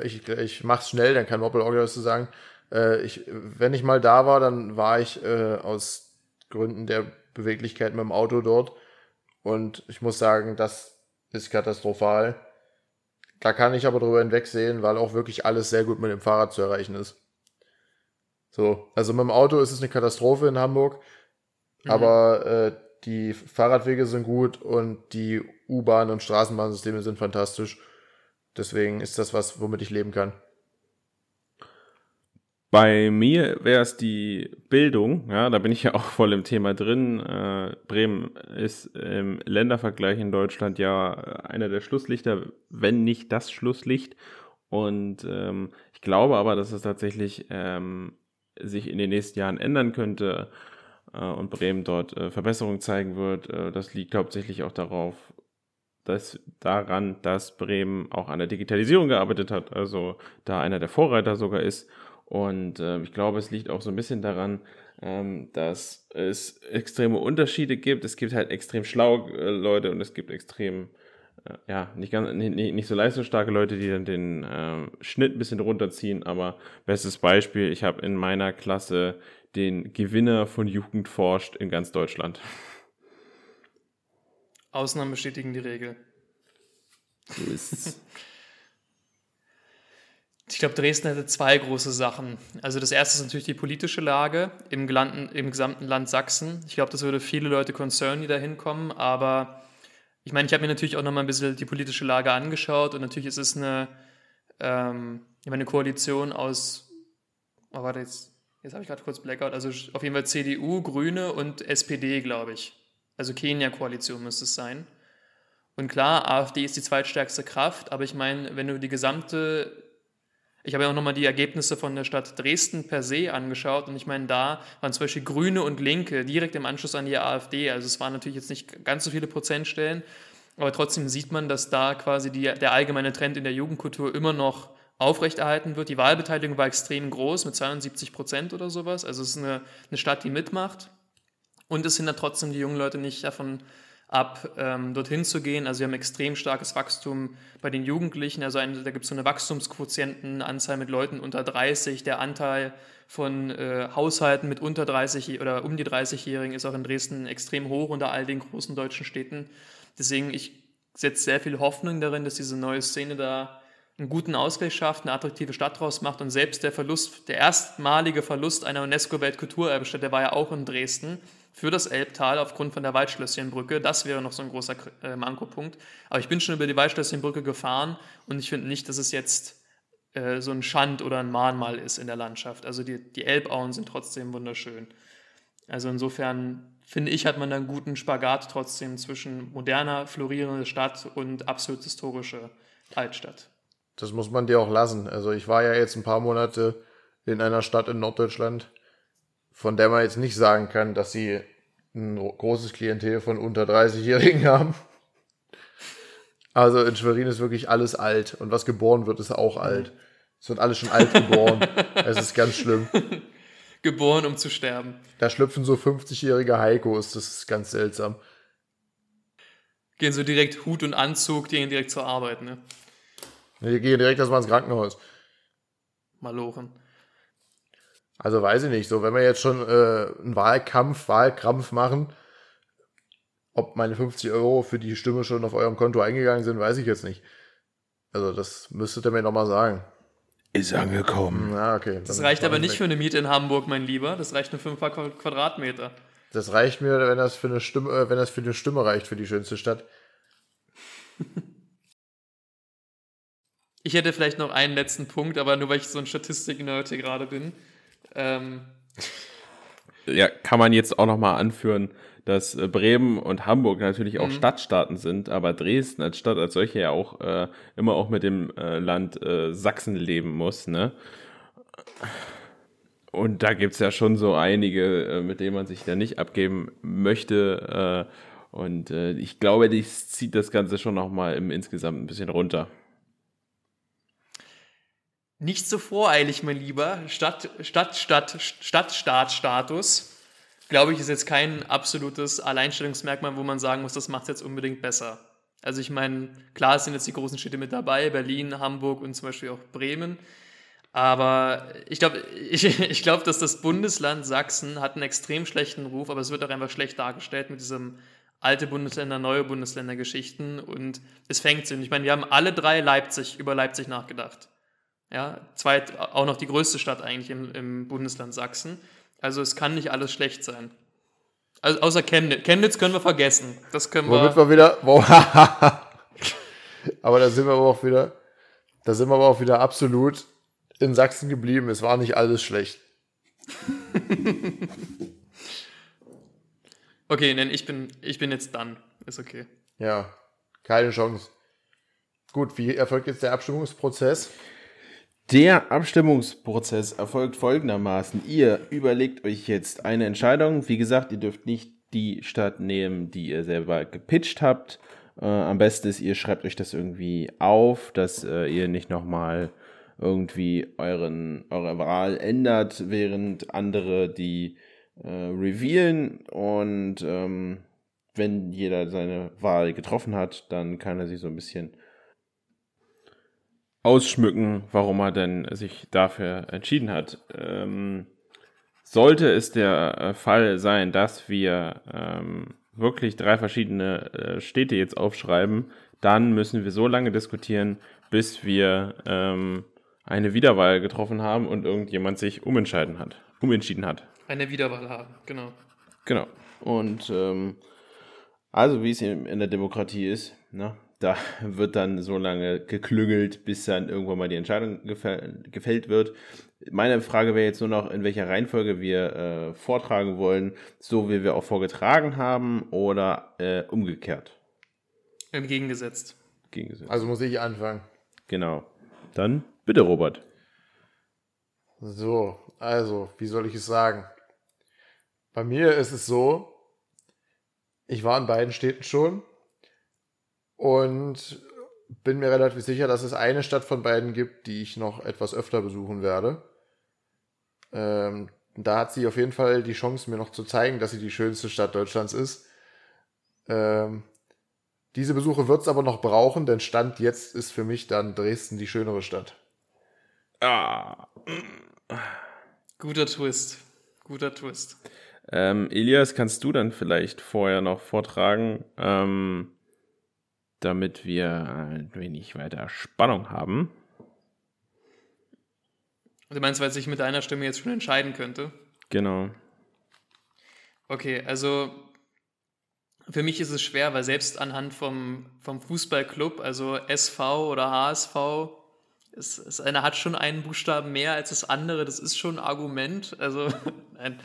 ich, ich mach's schnell, dann kann Moppel auch wieder was zu sagen. Äh, ich, wenn ich mal da war, dann war ich äh, aus Gründen der Beweglichkeit mit dem Auto dort. Und ich muss sagen, das ist katastrophal. Da kann ich aber drüber hinwegsehen, weil auch wirklich alles sehr gut mit dem Fahrrad zu erreichen ist. So, also mit dem Auto ist es eine Katastrophe in Hamburg, mhm. aber äh, die Fahrradwege sind gut und die U-Bahn- und Straßenbahnsysteme sind fantastisch. Deswegen ist das was, womit ich leben kann. Bei mir wäre es die Bildung, ja, da bin ich ja auch voll im Thema drin. Äh, Bremen ist im Ländervergleich in Deutschland ja einer der Schlusslichter, wenn nicht das Schlusslicht. Und ähm, ich glaube aber, dass es tatsächlich ähm, sich in den nächsten Jahren ändern könnte äh, und Bremen dort äh, Verbesserungen zeigen wird. Äh, das liegt hauptsächlich auch darauf, dass daran, dass Bremen auch an der Digitalisierung gearbeitet hat, also da einer der Vorreiter sogar ist und äh, ich glaube, es liegt auch so ein bisschen daran, ähm, dass es extreme Unterschiede gibt. Es gibt halt extrem schlaue äh, Leute und es gibt extrem, äh, ja, nicht, ganz, nicht, nicht so leistungsstarke Leute, die dann den äh, Schnitt ein bisschen runterziehen. Aber bestes Beispiel, ich habe in meiner Klasse den Gewinner von Jugend forscht in ganz Deutschland. Ausnahmen bestätigen die Regel. So ist's. Ich glaube, Dresden hätte zwei große Sachen. Also das erste ist natürlich die politische Lage im, Land, im gesamten Land Sachsen. Ich glaube, das würde viele Leute concernen, die da hinkommen. Aber ich meine, ich habe mir natürlich auch nochmal ein bisschen die politische Lage angeschaut und natürlich ist es eine, ähm, eine Koalition aus, oh warte, jetzt, jetzt habe ich gerade kurz Blackout, also auf jeden Fall CDU, Grüne und SPD, glaube ich. Also Kenia-Koalition müsste es sein. Und klar, AfD ist die zweitstärkste Kraft, aber ich meine, wenn du die gesamte ich habe ja auch nochmal die Ergebnisse von der Stadt Dresden per se angeschaut und ich meine, da waren zum Beispiel Grüne und Linke direkt im Anschluss an die AfD. Also es waren natürlich jetzt nicht ganz so viele Prozentstellen, aber trotzdem sieht man, dass da quasi die, der allgemeine Trend in der Jugendkultur immer noch aufrechterhalten wird. Die Wahlbeteiligung war extrem groß mit 72 Prozent oder sowas. Also es ist eine, eine Stadt, die mitmacht. Und es hindert trotzdem die jungen Leute nicht davon ab, ähm, dorthin zu gehen. Also wir haben extrem starkes Wachstum bei den Jugendlichen. Also ein, da gibt es so eine Wachstumsquotientenanzahl mit Leuten unter 30. Der Anteil von äh, Haushalten mit unter 30 oder um die 30-Jährigen ist auch in Dresden extrem hoch unter all den großen deutschen Städten. Deswegen, ich setze sehr viel Hoffnung darin, dass diese neue Szene da einen guten Ausgleich schafft, eine attraktive Stadt draus macht und selbst der Verlust, der erstmalige Verlust einer UNESCO-Weltkulturerbestätte, war ja auch in Dresden für das Elbtal aufgrund von der Waldschlösschenbrücke. Das wäre noch so ein großer äh, Mankopunkt. Aber ich bin schon über die Waldschlösschenbrücke gefahren und ich finde nicht, dass es jetzt äh, so ein Schand oder ein Mahnmal ist in der Landschaft. Also die, die Elbauen sind trotzdem wunderschön. Also insofern finde ich, hat man da einen guten Spagat trotzdem zwischen moderner, florierender Stadt und absolut historische Altstadt. Das muss man dir auch lassen. Also ich war ja jetzt ein paar Monate in einer Stadt in Norddeutschland, von der man jetzt nicht sagen kann, dass sie ein großes Klientel von unter 30-Jährigen haben. Also in Schwerin ist wirklich alles alt und was geboren wird, ist auch alt. Es wird alles schon alt geboren. es ist ganz schlimm. Geboren, um zu sterben. Da schlüpfen so 50-jährige Heikos, das ist ganz seltsam. Gehen so direkt Hut und Anzug, die gehen direkt zur Arbeit, ne? Die gehen direkt erstmal ins Krankenhaus. Malochen. Also weiß ich nicht, so wenn wir jetzt schon äh, einen Wahlkampf, Wahlkrampf machen, ob meine 50 Euro für die Stimme schon auf eurem Konto eingegangen sind, weiß ich jetzt nicht. Also das müsstet ihr mir nochmal sagen. Ist angekommen. Ja, okay. Das reicht aber nicht weg. für eine Miete in Hamburg, mein Lieber. Das reicht nur für ein paar Quadratmeter. Das reicht mir, wenn das für eine Stimme, äh, wenn das für eine Stimme reicht für die schönste Stadt. Ich hätte vielleicht noch einen letzten Punkt, aber nur weil ich so ein Statistik-Nerd hier gerade bin. Ähm. Ja, kann man jetzt auch nochmal anführen, dass äh, Bremen und Hamburg natürlich auch mhm. Stadtstaaten sind, aber Dresden als Stadt als solche ja auch äh, immer auch mit dem äh, Land äh, Sachsen leben muss, ne? und da gibt es ja schon so einige, äh, mit denen man sich da nicht abgeben möchte. Äh, und ich glaube, das zieht das Ganze schon nochmal im insgesamt ein bisschen runter. Nicht so voreilig, mein Lieber. Stadt, Stadt, Stadt, Stadtstaatstatus, glaube ich, ist jetzt kein absolutes Alleinstellungsmerkmal, wo man sagen muss, das macht es jetzt unbedingt besser. Also ich meine, klar sind jetzt die großen Städte mit dabei, Berlin, Hamburg und zum Beispiel auch Bremen. Aber ich glaube, ich, ich glaub, dass das Bundesland Sachsen hat einen extrem schlechten Ruf, aber es wird auch einfach schlecht dargestellt mit diesem alte Bundesländer, neue Bundesländer Geschichten und es fängt sich. Ich meine, wir haben alle drei Leipzig, über Leipzig nachgedacht. Ja, zweit, auch noch die größte Stadt eigentlich im, im Bundesland Sachsen. Also es kann nicht alles schlecht sein. Also außer Chemnitz. Chemnitz können wir vergessen. Das können Womit wir. wir wieder. Wow. aber da sind wir aber auch wieder. Da sind wir aber auch wieder absolut in Sachsen geblieben. Es war nicht alles schlecht. okay, denn ich bin, ich bin jetzt dann. Ist okay. Ja, keine Chance. Gut, wie erfolgt jetzt der Abstimmungsprozess? Der Abstimmungsprozess erfolgt folgendermaßen. Ihr überlegt euch jetzt eine Entscheidung. Wie gesagt, ihr dürft nicht die Stadt nehmen, die ihr selber gepitcht habt. Äh, am besten ist, ihr schreibt euch das irgendwie auf, dass äh, ihr nicht nochmal irgendwie euren, eure Wahl ändert, während andere die äh, revealen. Und ähm, wenn jeder seine Wahl getroffen hat, dann kann er sich so ein bisschen ausschmücken, warum er denn sich dafür entschieden hat. Ähm, sollte es der äh, Fall sein, dass wir ähm, wirklich drei verschiedene äh, Städte jetzt aufschreiben, dann müssen wir so lange diskutieren, bis wir ähm, eine Wiederwahl getroffen haben und irgendjemand sich umentscheiden hat, umentschieden hat. Eine Wiederwahl haben, genau. Genau. Und ähm, also wie es in, in der Demokratie ist, ne? Da wird dann so lange geklüngelt, bis dann irgendwann mal die Entscheidung gefällt wird. Meine Frage wäre jetzt nur noch, in welcher Reihenfolge wir äh, vortragen wollen, so wie wir auch vorgetragen haben oder äh, umgekehrt. Im Gegengesetzt. Gegengesetzt. Also muss ich anfangen. Genau. Dann bitte, Robert. So, also, wie soll ich es sagen? Bei mir ist es so, ich war in beiden Städten schon und bin mir relativ sicher, dass es eine Stadt von beiden gibt, die ich noch etwas öfter besuchen werde. Ähm, da hat sie auf jeden Fall die Chance, mir noch zu zeigen, dass sie die schönste Stadt Deutschlands ist. Ähm, diese Besuche wird es aber noch brauchen, denn Stand jetzt ist für mich dann Dresden die schönere Stadt. Ah. Guter Twist. Guter Twist. Ähm, Elias, kannst du dann vielleicht vorher noch vortragen, ähm, damit wir ein wenig weiter Spannung haben. Du meinst, weil sich mit einer Stimme jetzt schon entscheiden könnte? Genau. Okay, also für mich ist es schwer, weil selbst anhand vom, vom Fußballclub, also SV oder HSV, ist, ist eine hat schon einen Buchstaben mehr als das andere. Das ist schon ein Argument. Also, nein.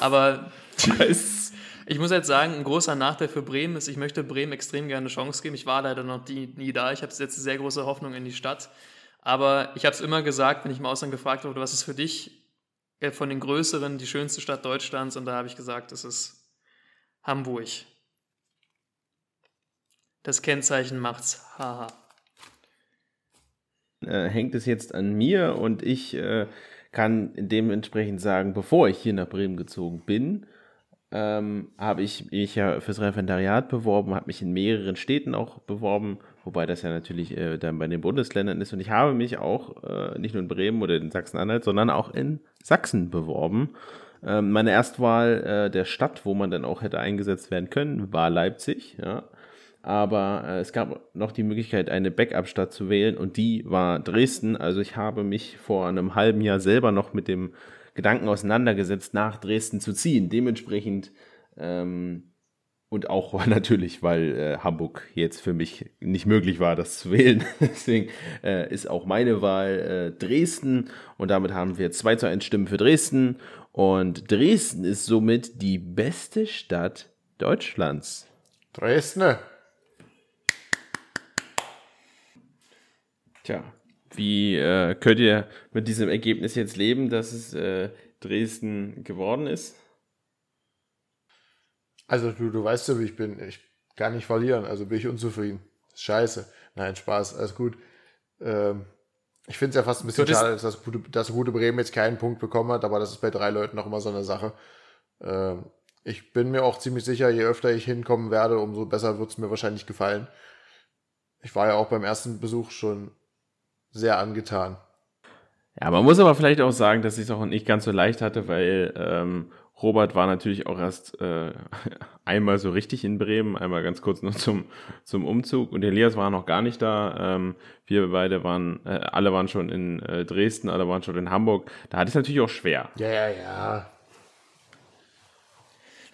Aber. Was? Ich muss jetzt sagen, ein großer Nachteil für Bremen ist, ich möchte Bremen extrem gerne eine Chance geben. Ich war leider noch nie, nie da. Ich habe jetzt sehr große Hoffnung in die Stadt. Aber ich habe es immer gesagt, wenn ich im Ausland gefragt wurde, was ist für dich äh, von den größeren die schönste Stadt Deutschlands? Und da habe ich gesagt, es ist Hamburg. Das Kennzeichen macht's. Haha. Äh, hängt es jetzt an mir und ich äh, kann dementsprechend sagen, bevor ich hier nach Bremen gezogen bin, ähm, habe ich mich ja fürs Referendariat beworben, habe mich in mehreren Städten auch beworben, wobei das ja natürlich äh, dann bei den Bundesländern ist. Und ich habe mich auch äh, nicht nur in Bremen oder in Sachsen-Anhalt, sondern auch in Sachsen beworben. Ähm, meine Erstwahl äh, der Stadt, wo man dann auch hätte eingesetzt werden können, war Leipzig. Ja. Aber äh, es gab noch die Möglichkeit, eine Backup-Stadt zu wählen und die war Dresden. Also ich habe mich vor einem halben Jahr selber noch mit dem Gedanken auseinandergesetzt, nach Dresden zu ziehen. Dementsprechend ähm, und auch natürlich, weil äh, Hamburg jetzt für mich nicht möglich war, das zu wählen. Deswegen äh, ist auch meine Wahl äh, Dresden und damit haben wir 2 zu 1 Stimmen für Dresden. Und Dresden ist somit die beste Stadt Deutschlands. Dresden. Tja, wie äh, könnt ihr mit diesem Ergebnis jetzt leben, dass es äh, Dresden geworden ist? Also du, du weißt ja, wie ich bin. Ich kann nicht verlieren, also bin ich unzufrieden. Scheiße. Nein, Spaß, alles gut. Ähm, ich finde es ja fast ein bisschen schade, dass das, gute, dass gute Bremen jetzt keinen Punkt bekommen hat, aber das ist bei drei Leuten auch immer so eine Sache. Ähm, ich bin mir auch ziemlich sicher, je öfter ich hinkommen werde, umso besser wird es mir wahrscheinlich gefallen. Ich war ja auch beim ersten Besuch schon sehr angetan. Ja, man muss aber vielleicht auch sagen, dass ich es auch nicht ganz so leicht hatte, weil ähm, Robert war natürlich auch erst äh, einmal so richtig in Bremen, einmal ganz kurz noch zum, zum Umzug und Elias war noch gar nicht da. Ähm, wir beide waren, äh, alle waren schon in äh, Dresden, alle waren schon in Hamburg. Da hatte ich es natürlich auch schwer. Ja, ja, ja.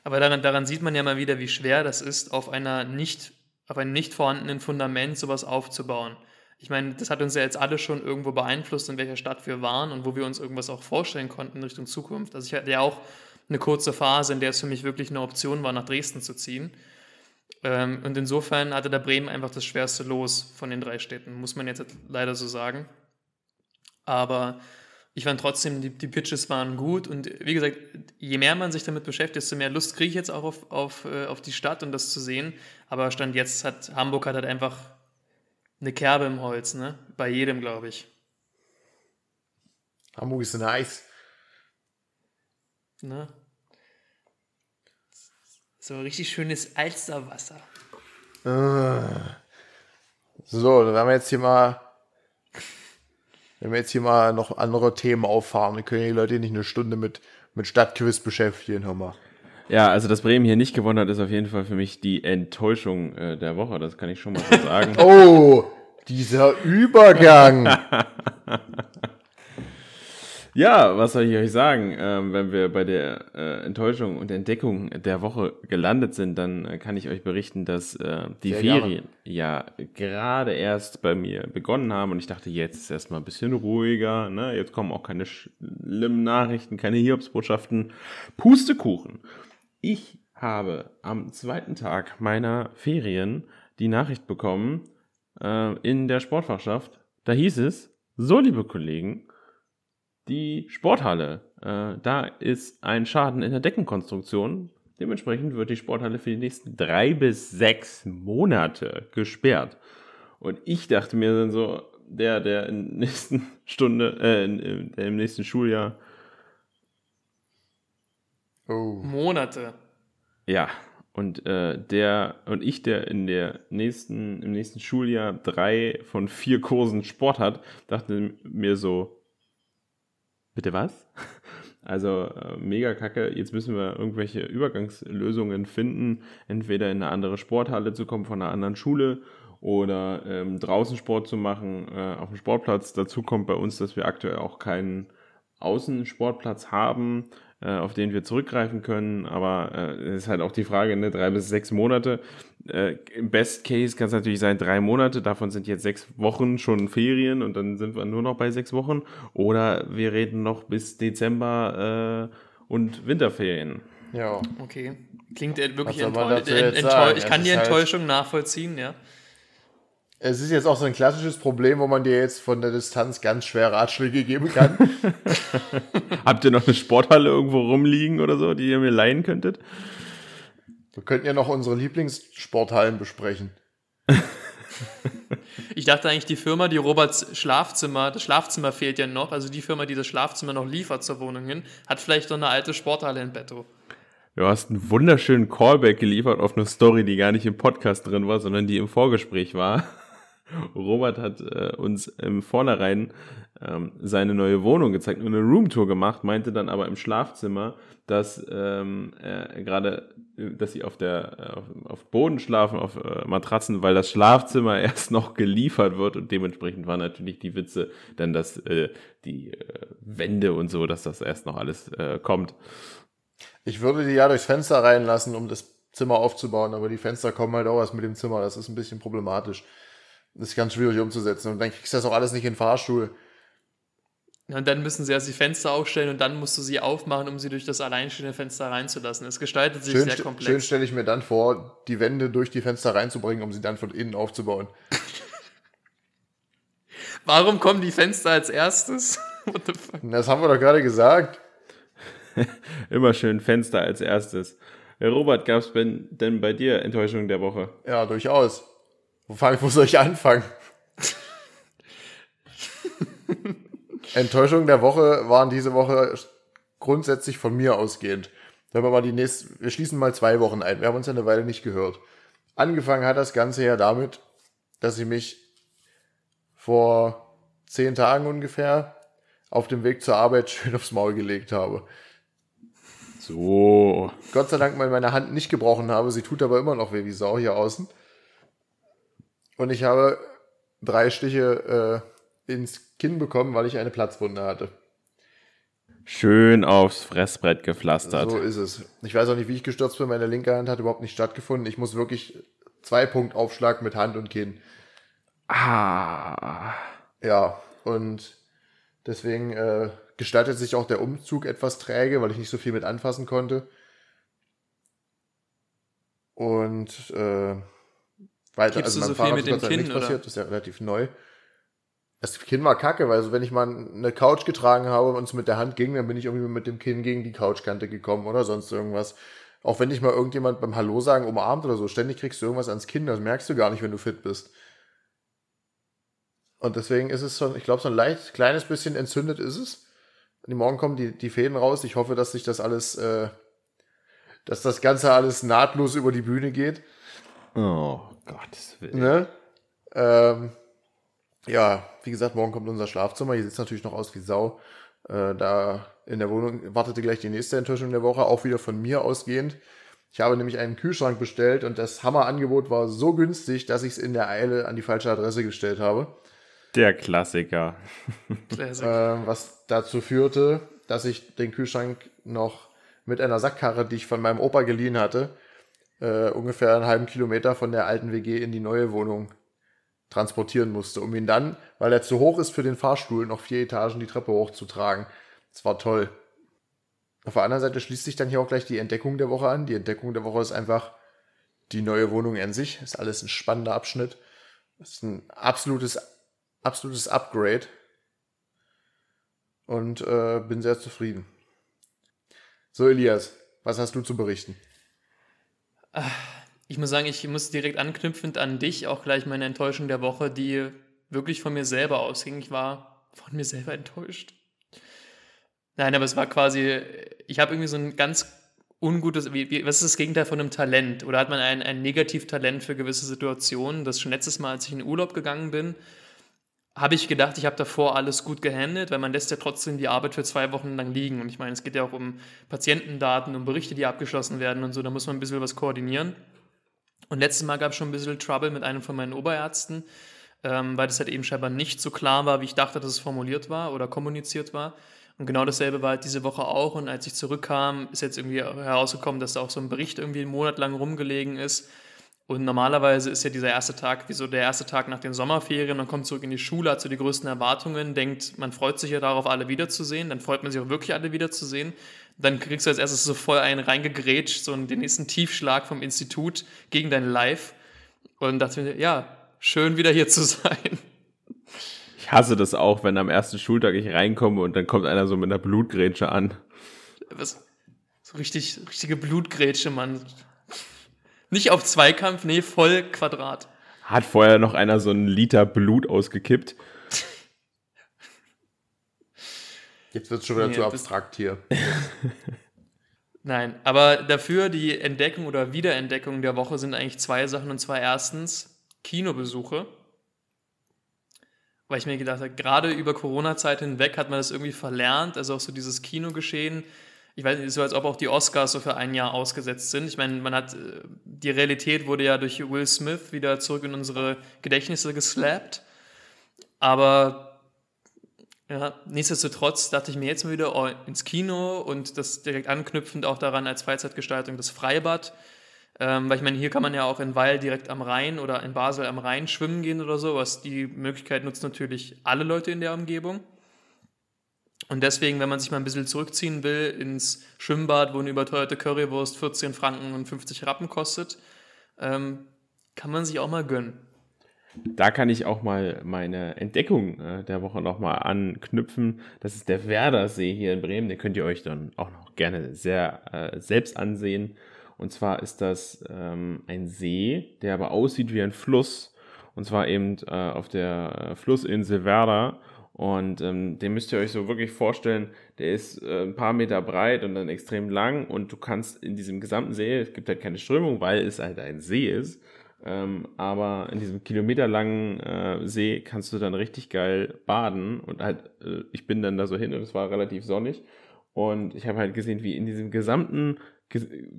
Aber daran, daran sieht man ja mal wieder, wie schwer das ist, auf einer nicht, auf einem nicht vorhandenen Fundament sowas aufzubauen. Ich meine, das hat uns ja jetzt alle schon irgendwo beeinflusst, in welcher Stadt wir waren und wo wir uns irgendwas auch vorstellen konnten in Richtung Zukunft. Also ich hatte ja auch eine kurze Phase, in der es für mich wirklich eine Option war, nach Dresden zu ziehen. Ähm, und insofern hatte der Bremen einfach das schwerste Los von den drei Städten, muss man jetzt leider so sagen. Aber ich fand trotzdem, die, die Pitches waren gut und wie gesagt, je mehr man sich damit beschäftigt, desto mehr Lust kriege ich jetzt auch auf, auf, äh, auf die Stadt und das zu sehen. Aber Stand jetzt hat Hamburg hat halt einfach eine Kerbe im Holz, ne? Bei jedem, glaube ich. Hamburg ist nice. Ne? So richtig schönes Alsterwasser. Ah. So, dann haben wir jetzt hier mal, wenn wir jetzt hier mal noch andere Themen auffahren, dann können die Leute nicht eine Stunde mit, mit Stadtquiz beschäftigen, hör mal. Ja, also dass Bremen hier nicht gewonnen hat, ist auf jeden Fall für mich die Enttäuschung äh, der Woche. Das kann ich schon mal so sagen. oh, dieser Übergang. Ja, was soll ich euch sagen? Ähm, wenn wir bei der äh, Enttäuschung und Entdeckung der Woche gelandet sind, dann äh, kann ich euch berichten, dass äh, die Sehr Ferien gerne. ja gerade erst bei mir begonnen haben und ich dachte, jetzt ist erstmal ein bisschen ruhiger, ne? jetzt kommen auch keine schlimmen Nachrichten, keine Hiobsbotschaften. Pustekuchen. Ich habe am zweiten Tag meiner Ferien die Nachricht bekommen äh, in der Sportfachschaft. Da hieß es, so liebe Kollegen, die Sporthalle. Äh, da ist ein Schaden in der Deckenkonstruktion. Dementsprechend wird die Sporthalle für die nächsten drei bis sechs Monate gesperrt. Und ich dachte mir dann so, der, der in der nächsten Stunde, äh, in, im nächsten Schuljahr. Oh. Monate. Ja, und äh, der und ich, der in der nächsten, im nächsten Schuljahr drei von vier Kursen Sport hat, dachte mir so, Bitte was? Also äh, mega kacke. Jetzt müssen wir irgendwelche Übergangslösungen finden, entweder in eine andere Sporthalle zu kommen von einer anderen Schule oder ähm, draußen Sport zu machen äh, auf dem Sportplatz. Dazu kommt bei uns, dass wir aktuell auch keinen Außensportplatz haben, auf den wir zurückgreifen können. Aber äh, es äh, ist halt auch die Frage, ne, drei bis sechs Monate. Äh, Im Best Case kann es natürlich sein, drei Monate, davon sind jetzt sechs Wochen schon Ferien und dann sind wir nur noch bei sechs Wochen. Oder wir reden noch bis Dezember äh, und Winterferien. Ja. Okay. Klingt wirklich enttäuschend. Ich kann die halt Enttäuschung halt nachvollziehen, ja. Es ist jetzt auch so ein klassisches Problem, wo man dir jetzt von der Distanz ganz schwer Ratschläge geben kann. Habt ihr noch eine Sporthalle irgendwo rumliegen oder so, die ihr mir leihen könntet? Wir könnten ja noch unsere Lieblingssporthallen besprechen. Ich dachte eigentlich, die Firma, die Roberts Schlafzimmer, das Schlafzimmer fehlt ja noch, also die Firma, die das Schlafzimmer noch liefert zur Wohnung hin, hat vielleicht noch eine alte Sporthalle in Betto. Du hast einen wunderschönen Callback geliefert auf eine Story, die gar nicht im Podcast drin war, sondern die im Vorgespräch war. Robert hat äh, uns im Vornherein ähm, seine neue Wohnung gezeigt und eine Roomtour gemacht, meinte dann aber im Schlafzimmer, dass ähm, äh, gerade, dass sie auf der auf, auf Boden schlafen, auf äh, Matratzen, weil das Schlafzimmer erst noch geliefert wird und dementsprechend waren natürlich die Witze, dann dass äh, die äh, Wände und so, dass das erst noch alles äh, kommt. Ich würde die ja durchs Fenster reinlassen, um das Zimmer aufzubauen, aber die Fenster kommen halt auch erst mit dem Zimmer. Das ist ein bisschen problematisch. Das ist ganz schwierig umzusetzen. Und dann kriegst du das auch alles nicht in den Fahrstuhl. und dann müssen sie erst die Fenster aufstellen und dann musst du sie aufmachen, um sie durch das alleinstehende Fenster reinzulassen. Es gestaltet sich schön, sehr komplex. Schön stelle ich mir dann vor, die Wände durch die Fenster reinzubringen, um sie dann von innen aufzubauen. Warum kommen die Fenster als erstes? das haben wir doch gerade gesagt. Immer schön Fenster als erstes. Robert, gab es denn bei dir Enttäuschungen der Woche? Ja, durchaus. Wo, fang, wo soll ich anfangen? Enttäuschungen der Woche waren diese Woche grundsätzlich von mir ausgehend. Wenn wir mal die nächste, wir schließen mal zwei Wochen ein. Wir haben uns ja eine Weile nicht gehört. Angefangen hat das Ganze ja damit, dass ich mich vor zehn Tagen ungefähr auf dem Weg zur Arbeit schön aufs Maul gelegt habe. So. Gott sei Dank mal meine Hand nicht gebrochen habe. Sie tut aber immer noch weh wie Sau hier außen. Und ich habe drei Stiche äh, ins Kinn bekommen, weil ich eine Platzwunde hatte. Schön aufs Fressbrett gepflastert. So ist es. Ich weiß auch nicht, wie ich gestürzt bin. Meine linke Hand hat überhaupt nicht stattgefunden. Ich muss wirklich zwei Punkt Aufschlag mit Hand und Kinn. Ah. Ja, und deswegen äh, gestaltet sich auch der Umzug etwas träge, weil ich nicht so viel mit anfassen konnte. Und äh, weiter, Gibst also du so viel Fahrrad mit ist Gott dem Kinn, oder? passiert, das ist ja relativ neu. Das Kinn war kacke, weil also wenn ich mal eine Couch getragen habe und es mit der Hand ging, dann bin ich irgendwie mit dem Kinn gegen die Couchkante gekommen oder sonst irgendwas. Auch wenn dich mal irgendjemand beim Hallo sagen umarmt oder so, ständig kriegst du irgendwas ans Kinn, das merkst du gar nicht, wenn du fit bist. Und deswegen ist es schon, ich glaube, so ein leicht kleines bisschen entzündet ist es. Und morgen kommen die, die Fäden raus. Ich hoffe, dass sich das alles, äh, dass das Ganze alles nahtlos über die Bühne geht. Oh, Gottes Willen. Ne? Ähm, ja, wie gesagt, morgen kommt unser Schlafzimmer. Hier sieht es natürlich noch aus wie Sau. Äh, da in der Wohnung wartete gleich die nächste Enttäuschung der Woche, auch wieder von mir ausgehend. Ich habe nämlich einen Kühlschrank bestellt und das Hammerangebot war so günstig, dass ich es in der Eile an die falsche Adresse gestellt habe. Der Klassiker. Äh, was dazu führte, dass ich den Kühlschrank noch mit einer Sackkarre, die ich von meinem Opa geliehen hatte, äh, ungefähr einen halben Kilometer von der alten WG in die neue Wohnung transportieren musste, um ihn dann, weil er zu hoch ist für den Fahrstuhl, noch vier Etagen die Treppe hochzutragen. Das war toll. Auf der anderen Seite schließt sich dann hier auch gleich die Entdeckung der Woche an. Die Entdeckung der Woche ist einfach die neue Wohnung an sich. Ist alles ein spannender Abschnitt. Ist ein absolutes, absolutes Upgrade. Und äh, bin sehr zufrieden. So, Elias, was hast du zu berichten? Ich muss sagen, ich muss direkt anknüpfend an dich auch gleich meine Enttäuschung der Woche, die wirklich von mir selber ausging. Ich war von mir selber enttäuscht. Nein, aber es war quasi, ich habe irgendwie so ein ganz ungutes, wie, wie, was ist das Gegenteil von einem Talent? Oder hat man ein, ein Negativtalent für gewisse Situationen? Das schon letztes Mal, als ich in den Urlaub gegangen bin, habe ich gedacht, ich habe davor alles gut gehandelt, weil man lässt ja trotzdem die Arbeit für zwei Wochen lang liegen. Und ich meine, es geht ja auch um Patientendaten, um Berichte, die abgeschlossen werden und so, da muss man ein bisschen was koordinieren. Und letztes Mal gab es schon ein bisschen Trouble mit einem von meinen Oberärzten, ähm, weil das halt eben scheinbar nicht so klar war, wie ich dachte, dass es formuliert war oder kommuniziert war. Und genau dasselbe war halt diese Woche auch. Und als ich zurückkam, ist jetzt irgendwie herausgekommen, dass da auch so ein Bericht irgendwie einen Monat lang rumgelegen ist. Und normalerweise ist ja dieser erste Tag wie so der erste Tag nach den Sommerferien. Man kommt zurück in die Schule, hat so die größten Erwartungen, denkt, man freut sich ja darauf, alle wiederzusehen. Dann freut man sich auch wirklich, alle wiederzusehen. Dann kriegst du als erstes so voll einen reingegrätscht, so den nächsten Tiefschlag vom Institut gegen dein Live. Und dachte mir, ja, schön wieder hier zu sein. Ich hasse das auch, wenn am ersten Schultag ich reinkomme und dann kommt einer so mit einer Blutgrätsche an. Was, so richtig, richtige Blutgrätsche, Mann. Nicht auf Zweikampf, nee, voll Quadrat. Hat vorher noch einer so einen Liter Blut ausgekippt. Jetzt wird es schon wieder Nee, zu abstrakt hier. Nein, aber dafür die Entdeckung oder Wiederentdeckung der Woche sind eigentlich zwei Sachen. Und zwar erstens Kinobesuche. Weil ich mir gedacht habe, gerade über Corona-Zeit hinweg hat man das irgendwie verlernt. Also auch so dieses Kinogeschehen. Ich weiß nicht, so als ob auch die Oscars so für ein Jahr ausgesetzt sind. Ich meine, man hat, äh, die Realität wurde ja durch Will Smith wieder zurück in unsere Gedächtnisse geslappt. Aber ja, nichtsdestotrotz dachte ich mir jetzt mal wieder oh, ins Kino und das direkt anknüpfend auch daran als Freizeitgestaltung das Freibad. Ähm, weil ich meine, hier kann man ja auch in Weil direkt am Rhein oder in Basel am Rhein schwimmen gehen oder so, was die Möglichkeit nutzt natürlich alle Leute in der Umgebung. Und deswegen, wenn man sich mal ein bisschen zurückziehen will ins Schwimmbad, wo eine überteuerte Currywurst 14 Franken und 50 Rappen kostet, ähm, kann man sich auch mal gönnen. da kann ich auch mal meine Entdeckung äh, der Woche nochmal anknüpfen. Das ist der Werdersee hier in Bremen. Den könnt ihr euch dann auch noch gerne sehr äh, selbst ansehen. Und zwar ist das ähm, ein See, der aber aussieht wie ein Fluss. Und zwar eben äh, auf der äh, Flussinsel Werder. Und ähm, den müsst ihr euch so wirklich vorstellen, der ist äh, ein paar Meter breit und dann extrem lang. Und du kannst in diesem gesamten See, es gibt halt keine Strömung, weil es halt ein See ist. Ähm, aber in diesem kilometerlangen äh, See kannst du dann richtig geil baden. Und halt, äh, ich bin dann da so hin und es war relativ sonnig. Und ich habe halt gesehen, wie in diesem gesamten,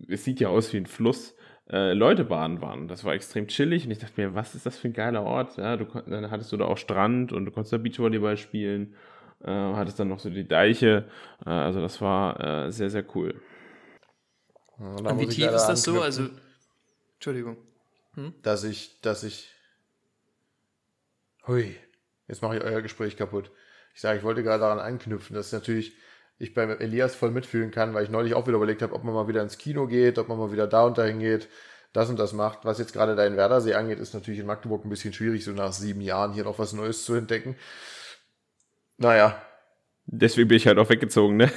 es sieht ja aus wie ein Fluss, äh, Leute baden waren. Das war extrem chillig und ich dachte mir, was ist das für ein geiler Ort? Ja, du, dann hattest du da auch Strand und du konntest da Beachvolleyball spielen, äh, hattest dann noch so die Deiche. Äh, also das war äh, sehr, sehr cool. Ja, und wie tief ist das so? Also, Entschuldigung. Hm? Dass ich, dass ich. Hui, jetzt mache ich euer Gespräch kaputt. Ich sage, ich wollte gerade daran anknüpfen, dass natürlich ich beim Elias voll mitfühlen kann, weil ich neulich auch wieder überlegt habe, ob man mal wieder ins Kino geht, ob man mal wieder da und dahin geht, das und das macht. Was jetzt gerade deinen Werdersee angeht, ist natürlich in Magdeburg ein bisschen schwierig, so nach sieben Jahren hier noch was Neues zu entdecken. Naja. Deswegen bin ich halt auch weggezogen, ne?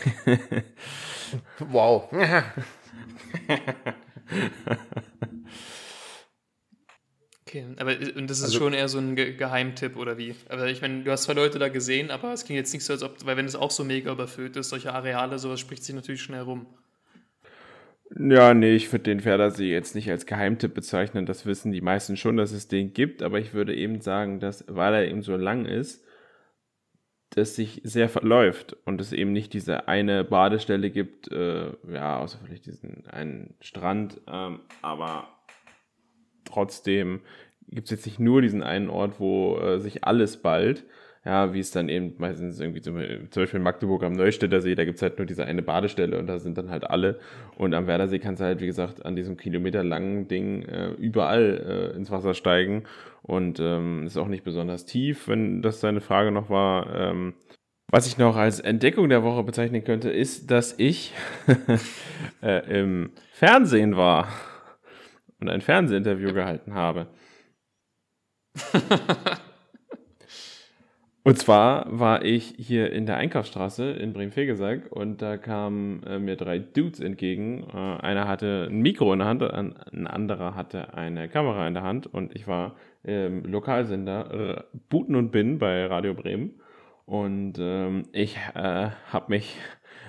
wow. Okay, aber und das ist also, schon eher so ein Ge Geheimtipp oder wie? Aber ich meine, du hast zwei Leute da gesehen, aber es klingt jetzt nicht so, als ob, weil wenn es auch so mega überfüllt ist, solche Areale, sowas spricht sich natürlich schnell rum. Ja, nee, ich würde den Pferdersee jetzt nicht als Geheimtipp bezeichnen. Das wissen die meisten schon, dass es den gibt, aber ich würde eben sagen, dass, weil er eben so lang ist, das sich sehr verläuft und es eben nicht diese eine Badestelle gibt, äh, ja, außer vielleicht diesen einen Strand, ähm, aber trotzdem gibt es jetzt nicht nur diesen einen Ort, wo äh, sich alles ballt. Ja, wie es dann eben meistens irgendwie zum, zum Beispiel in Magdeburg am Neustädter See, da gibt es halt nur diese eine Badestelle und da sind dann halt alle. Und am Werdersee kannst du halt, wie gesagt, an diesem kilometerlangen Ding äh, überall äh, ins Wasser steigen. Und ähm, ist auch nicht besonders tief, wenn das deine Frage noch war. Ähm, was ich noch als Entdeckung der Woche bezeichnen könnte, ist, dass ich äh, im Fernsehen war und ein Fernsehinterview gehalten habe. und zwar war ich hier in der Einkaufsstraße in Bremen-Fegesack und da kamen äh, mir drei Dudes entgegen. Äh, einer hatte ein Mikro in der Hand, ein anderer hatte eine Kamera in der Hand und ich war im Lokalsender äh, Buten und Bin bei Radio Bremen. Und ähm, ich äh, habe mich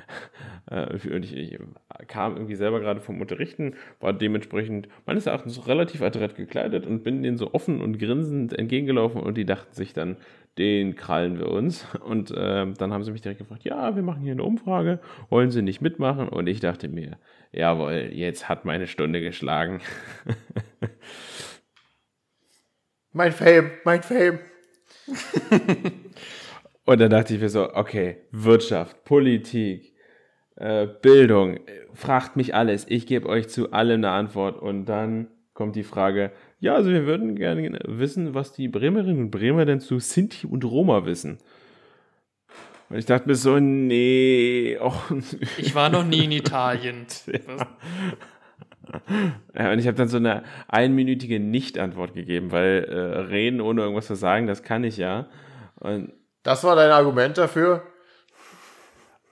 und ich, ich, kam irgendwie selber gerade vom Unterrichten, war dementsprechend meines Erachtens relativ adrett gekleidet und bin denen so offen und grinsend entgegengelaufen und die dachten sich dann, den krallen wir uns. Und äh, dann haben sie mich direkt gefragt, ja, wir machen hier eine Umfrage, wollen sie nicht mitmachen? Und ich dachte mir, jawohl, jetzt hat meine Stunde geschlagen. mein Fame, mein Fame. und dann dachte ich mir so, okay, Wirtschaft, Politik, äh, Bildung, fragt mich alles, ich gebe euch zu allem eine Antwort und dann kommt die Frage, ja, also wir würden gerne wissen, was die Bremerinnen und Bremer denn zu Sinti und Roma wissen. Und ich dachte mir so, nee. Oh. Ich war noch nie in Italien. ja, und ich habe dann so eine einminütige Nicht-Antwort gegeben, weil äh, reden ohne irgendwas zu sagen, das kann ich ja. Und das war dein Argument dafür?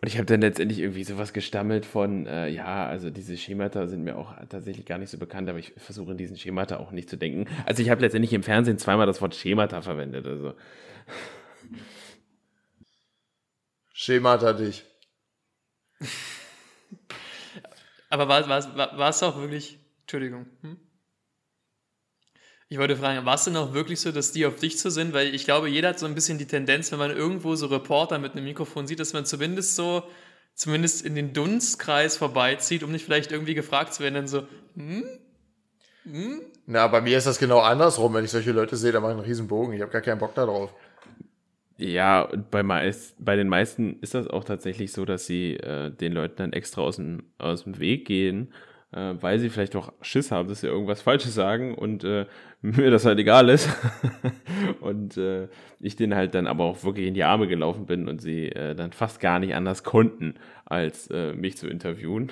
Und ich habe dann letztendlich irgendwie sowas gestammelt von, äh, ja, also diese Schemata sind mir auch tatsächlich gar nicht so bekannt, aber ich versuche in diesen Schemata auch nicht zu denken. Also ich habe letztendlich im Fernsehen zweimal das Wort Schemata verwendet. Also. Schemata dich. aber war es war, war, auch wirklich, Entschuldigung, hm? Ich wollte fragen, war es denn auch wirklich so, dass die auf dich zu sind? Weil ich glaube, jeder hat so ein bisschen die Tendenz, wenn man irgendwo so Reporter mit einem Mikrofon sieht, dass man zumindest so, zumindest in den Dunstkreis vorbeizieht, um nicht vielleicht irgendwie gefragt zu werden, dann so, hm? Hm? Na, bei mir ist das genau andersrum. Wenn ich solche Leute sehe, dann mache ich einen riesen Bogen. Ich habe gar keinen Bock darauf. Ja, bei, meist, bei den meisten ist das auch tatsächlich so, dass sie äh, den Leuten dann extra aus dem, aus dem Weg gehen äh, weil sie vielleicht auch Schiss haben, dass sie irgendwas Falsches sagen und äh, mir das halt egal ist. und äh, ich denen halt dann aber auch wirklich in die Arme gelaufen bin und sie äh, dann fast gar nicht anders konnten, als äh, mich zu interviewen.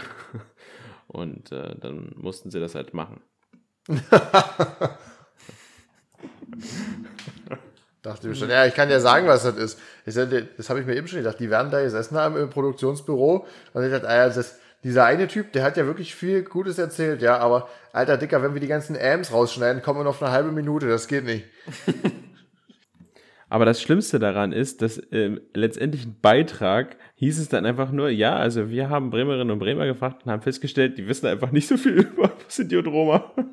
und äh, dann mussten sie das halt machen. Dachte mir schon, ja, ich kann ja sagen, was das ist. Das habe ich mir eben schon gedacht. Die werden da gesessen haben im Produktionsbüro und ich dachte, ah ja, das, dieser eine Typ, der hat ja wirklich viel Gutes erzählt, ja, aber alter Dicker, wenn wir die ganzen Ams rausschneiden, kommen wir noch auf eine halbe Minute, das geht nicht. Aber das Schlimmste daran ist, dass äh, letztendlich ein Beitrag hieß es dann einfach nur, ja, also wir haben Bremerinnen und Bremer gefragt und haben festgestellt, die wissen einfach nicht so viel über Positiodroma.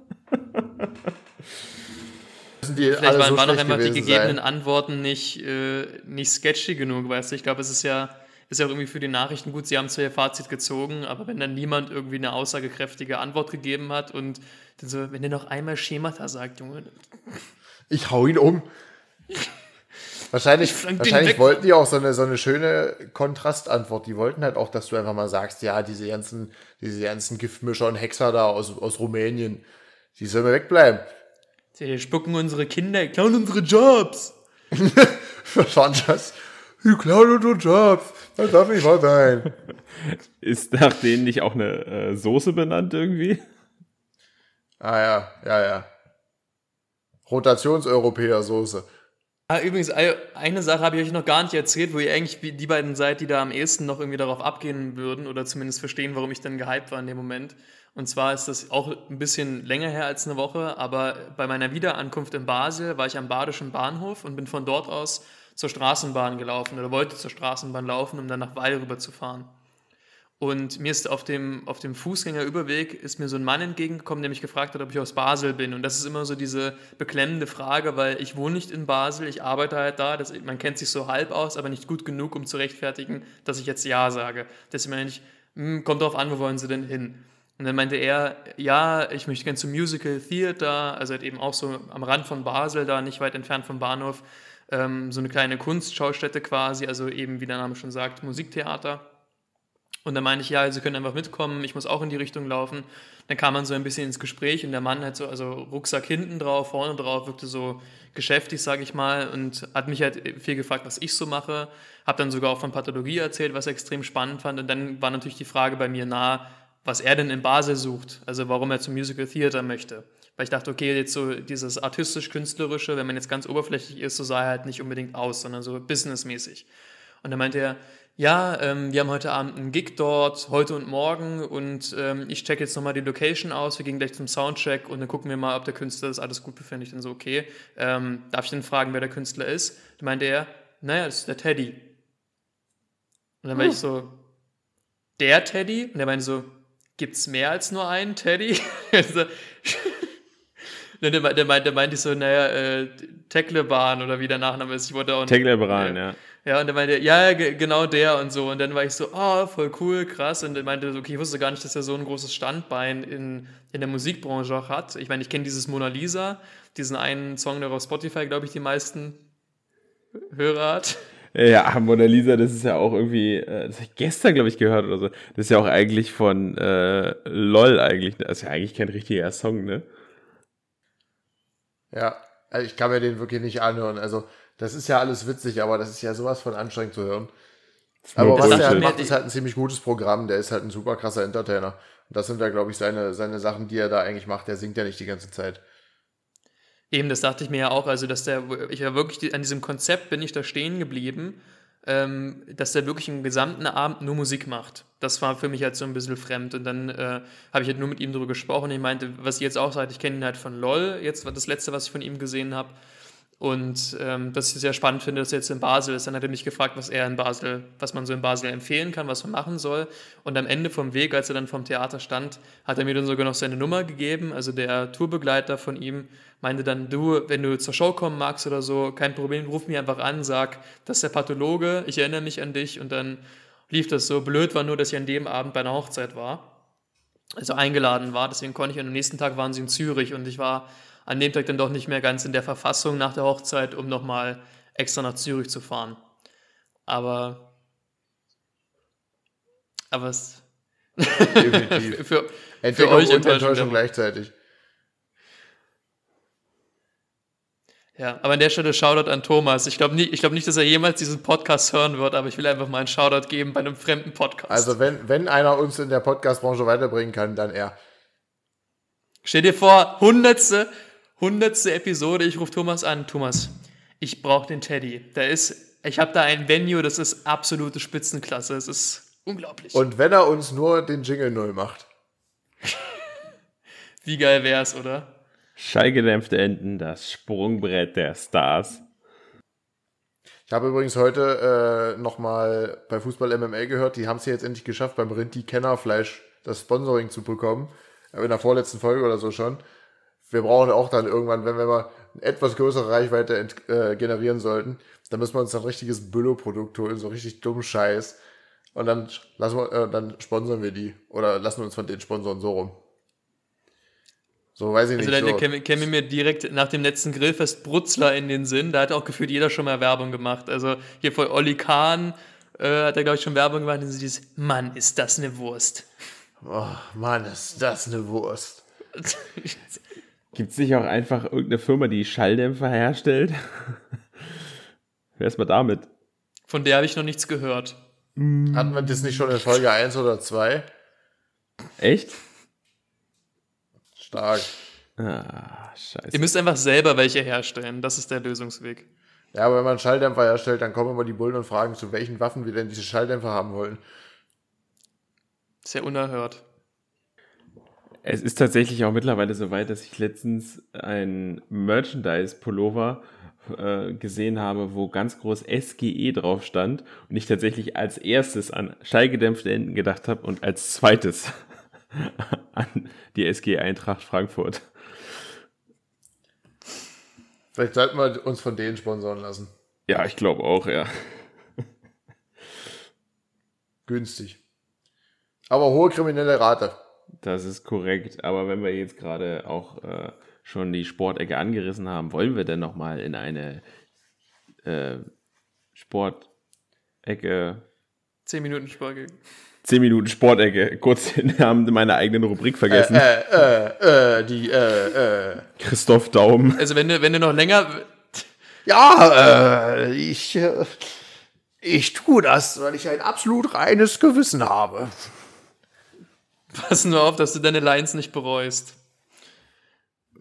Vielleicht waren, so waren auch einfach die gegebenen sein. Antworten nicht, äh, nicht sketchy genug, weißt du? Ich glaube, es ist ja, ist ja auch irgendwie für die Nachrichten gut, sie haben zwar ihr Fazit gezogen, aber wenn dann niemand irgendwie eine aussagekräftige Antwort gegeben hat und dann so, wenn der noch einmal Schemata sagt, Junge. Ich hau ihn um. Wahrscheinlich, wahrscheinlich wollten die auch so eine, so eine schöne Kontrastantwort. Die wollten halt auch, dass du einfach mal sagst, ja, diese ganzen, diese ganzen Giftmischer und Hexer da aus, aus Rumänien, die sollen wir wegbleiben. Sie spucken unsere Kinder, klauen unsere Jobs. Verstand das? Die klauen unsere Jobs. Das darf nicht wahr sein. Ist nach denen nicht auch eine äh, Soße benannt irgendwie? Ah ja, ja, ja. Rotationseuropäer-Soße. Ah, übrigens, eine Sache habe ich euch noch gar nicht erzählt, wo ihr eigentlich die beiden seid, die da am ehesten noch irgendwie darauf abgehen würden oder zumindest verstehen, warum ich dann gehypt war in dem Moment. Und zwar ist das auch ein bisschen länger her als eine Woche, aber bei meiner Wiederankunft in Basel war ich am Badischen Bahnhof und bin von dort aus zur Straßenbahn gelaufen oder wollte zur Straßenbahn laufen, um dann nach Weil rüber zu fahren. Und mir ist auf dem, auf dem Fußgängerüberweg ist mir so ein Mann entgegengekommen, der mich gefragt hat, ob ich aus Basel bin. Und das ist immer so diese beklemmende Frage, weil ich wohne nicht in Basel, ich arbeite halt da. Das, man kennt sich so halb aus, aber nicht gut genug, um zu rechtfertigen, dass ich jetzt Ja sage. Deswegen meine ich, hm, kommt darauf an, wo wollen Sie denn hin? Und dann meinte er, ja, ich möchte gerne zum Musical Theater, also halt eben auch so am Rand von Basel, da nicht weit entfernt vom Bahnhof, ähm, so eine kleine Kunstschaustätte quasi, also eben, wie der Name schon sagt, Musiktheater. Und dann meinte ich, ja, Sie können einfach mitkommen, ich muss auch in die Richtung laufen. Dann kam man so ein bisschen ins Gespräch und der Mann hat so, also Rucksack hinten drauf, vorne drauf, wirkte so geschäftig, sage ich mal, und hat mich halt viel gefragt, was ich so mache. Hab dann sogar auch von Pathologie erzählt, was er extrem spannend fand. Und dann war natürlich die Frage bei mir nah, was er denn in Basel sucht, also warum er zum Musical Theater möchte. Weil ich dachte, okay, jetzt so dieses artistisch-künstlerische, wenn man jetzt ganz oberflächlich ist, so sah er halt nicht unbedingt aus, sondern so businessmäßig. Und dann meinte er, ja, ähm, wir haben heute Abend einen Gig dort, heute und morgen und ähm, ich check jetzt nochmal die Location aus, wir gehen gleich zum Soundcheck und dann gucken wir mal, ob der Künstler das alles gut befindet. Ich dann so, okay, ähm, darf ich denn fragen, wer der Künstler ist? Dann meinte er, naja, das ist der Teddy. Und dann war hm. ich so, der Teddy? Und er meinte so, gibt's mehr als nur einen Teddy? also, der, der, der, der meinte so, naja, äh, Tekleban oder wie der Nachname ist. Ich wollte auch Tekleban, ja. Ja, und er meinte, ja, genau der und so. Und dann war ich so, oh, voll cool, krass. Und er meinte, okay, ich wusste gar nicht, dass er so ein großes Standbein in, in der Musikbranche auch hat. Ich meine, ich kenne dieses Mona Lisa, diesen einen Song, der auf Spotify, glaube ich, die meisten Hörer hat. Ja, Mona Lisa, das ist ja auch irgendwie, äh, das habe ich gestern, glaube ich, gehört oder so. Das ist ja auch eigentlich von äh, LOL eigentlich. Das ist ja eigentlich kein richtiger Song, ne? Ja, also ich kann mir den wirklich nicht anhören. Also das ist ja alles witzig, aber das ist ja sowas von anstrengend zu hören. Aber was er halt macht, ist halt ein ziemlich gutes Programm. Der ist halt ein super krasser Entertainer. Und das sind da, glaube ich, seine, seine Sachen, die er da eigentlich macht. Der singt ja nicht die ganze Zeit. Eben, das dachte ich mir ja auch. Also, dass der, ich war wirklich, an diesem Konzept bin ich da stehen geblieben, ähm, dass der wirklich einen gesamten Abend nur Musik macht. Das war für mich halt so ein bisschen fremd. Und dann äh, habe ich halt nur mit ihm darüber gesprochen. Ich meinte, was ich jetzt auch sage, ich kenne ihn halt von LOL. Jetzt war das letzte, was ich von ihm gesehen habe. Und ähm, das ich sehr spannend finde, dass er jetzt in Basel ist. Dann hat er mich gefragt, was er in Basel, was man so in Basel empfehlen kann, was man machen soll. Und am Ende vom Weg, als er dann vom Theater stand, hat er mir dann sogar noch seine Nummer gegeben. Also der Tourbegleiter von ihm meinte dann, du, wenn du zur Show kommen magst oder so, kein Problem, ruf mich einfach an, sag, das ist der Pathologe, ich erinnere mich an dich. Und dann lief das so. Blöd war nur, dass ich an dem Abend bei einer Hochzeit war. Also eingeladen war. Deswegen konnte ich. Und am nächsten Tag waren sie in Zürich und ich war an dem Tag dann doch nicht mehr ganz in der Verfassung nach der Hochzeit, um nochmal extra nach Zürich zu fahren. Aber, aber es Definitiv. für, für, für euch und Enttäuschung gleichzeitig. Ja, aber an der Stelle Shoutout an Thomas. Ich glaube nicht, glaub nicht, dass er jemals diesen Podcast hören wird, aber ich will einfach mal einen Shoutout geben bei einem fremden Podcast. Also wenn, wenn einer uns in der Podcast-Branche weiterbringen kann, dann er. Stell dir vor, hundertste hundertste Episode, ich rufe Thomas an. Thomas, Ich brauche den Teddy. Der ist, ich habe da ein Venue, das ist absolute Spitzenklasse. Es ist unglaublich. Und wenn er uns nur den Jingle null macht. Wie geil wär's, oder? Schallgedämpfte Enden, das Sprungbrett der Stars. Ich habe übrigens heute äh, nochmal bei Fußball MML gehört, die haben es ja jetzt endlich geschafft, beim Rinti Kennerfleisch das Sponsoring zu bekommen. In der vorletzten Folge oder so schon. Wir brauchen auch dann irgendwann, wenn wir mal eine etwas größere Reichweite äh, generieren sollten, dann müssen wir uns ein richtiges Billo-Produkt holen, so richtig dumm Scheiß. Und dann lassen wir, äh, dann sponsern wir die. Oder lassen wir uns von den Sponsoren so rum. So weiß ich also nicht. Also so. da käme mir direkt nach dem letzten Grillfest Brutzler in den Sinn. Da hat auch gefühlt jeder schon mal Werbung gemacht. Also hier vor Olli Kahn äh, hat er, glaube ich, schon Werbung gemacht. Und so dieses, Mann, ist das eine Wurst. Oh, Mann, ist das eine Wurst. Gibt es nicht auch einfach irgendeine Firma, die Schalldämpfer herstellt? Wer ist mal damit? Von der habe ich noch nichts gehört. Hatten wir das nicht schon in Folge 1 oder 2? Echt? Stark. Ah, scheiße. Ihr müsst einfach selber welche herstellen. Das ist der Lösungsweg. Ja, aber wenn man Schalldämpfer herstellt, dann kommen immer die Bullen und fragen, zu welchen Waffen wir denn diese Schalldämpfer haben wollen. Sehr unerhört. Es ist tatsächlich auch mittlerweile so weit, dass ich letztens ein Merchandise-Pullover äh, gesehen habe, wo ganz groß SGE drauf stand und ich tatsächlich als erstes an schallgedämpfte Enden gedacht habe und als zweites an die SG Eintracht Frankfurt. Vielleicht sollten wir uns von denen sponsoren lassen. Ja, ich glaube auch, ja. Günstig. Aber hohe kriminelle Rate. Das ist korrekt. Aber wenn wir jetzt gerade auch äh, schon die Sportecke angerissen haben, wollen wir denn nochmal in eine äh, Sportecke. 10 Minuten Sportecke. 10 Minuten Sportecke. Kurz den Namen meiner eigenen Rubrik vergessen. Äh, äh, äh, die, äh, äh. Christoph Daum. Also wenn du, wenn du noch länger. Ja, äh, ich, äh, ich tue das, weil ich ein absolut reines Gewissen habe. Pass nur auf, dass du deine Lines nicht bereust.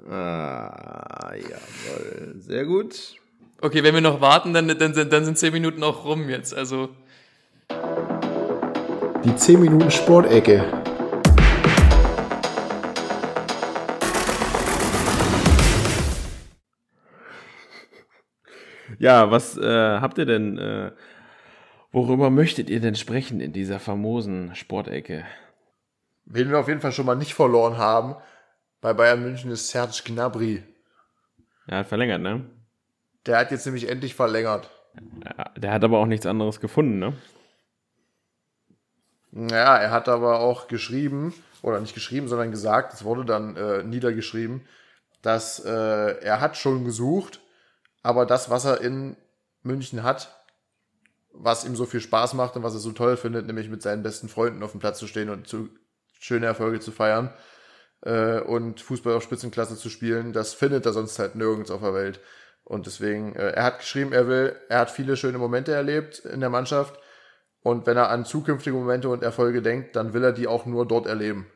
Ah, jawohl. Sehr gut. Okay, wenn wir noch warten, dann, dann, dann sind 10 Minuten auch rum jetzt. Also. Die 10 Minuten Sportecke. Ja, was äh, habt ihr denn, äh, worüber möchtet ihr denn sprechen in dieser famosen Sportecke? Wen wir auf jeden Fall schon mal nicht verloren haben, bei Bayern München ist Serge Gnabry. Er hat verlängert, ne? Der hat jetzt nämlich endlich verlängert. Der hat aber auch nichts anderes gefunden, ne? Ja, er hat aber auch geschrieben, oder nicht geschrieben, sondern gesagt, es wurde dann äh, niedergeschrieben, dass äh, er hat schon gesucht, aber das, was er in München hat, was ihm so viel Spaß macht und was er so toll findet, nämlich mit seinen besten Freunden auf dem Platz zu stehen und zu, schöne Erfolge zu feiern äh, und Fußball auf Spitzenklasse zu spielen, das findet er sonst halt nirgends auf der Welt. Und deswegen, äh, er hat geschrieben, er will, er hat viele schöne Momente erlebt in der Mannschaft. Und wenn er an zukünftige Momente und Erfolge denkt, dann will er die auch nur dort erleben.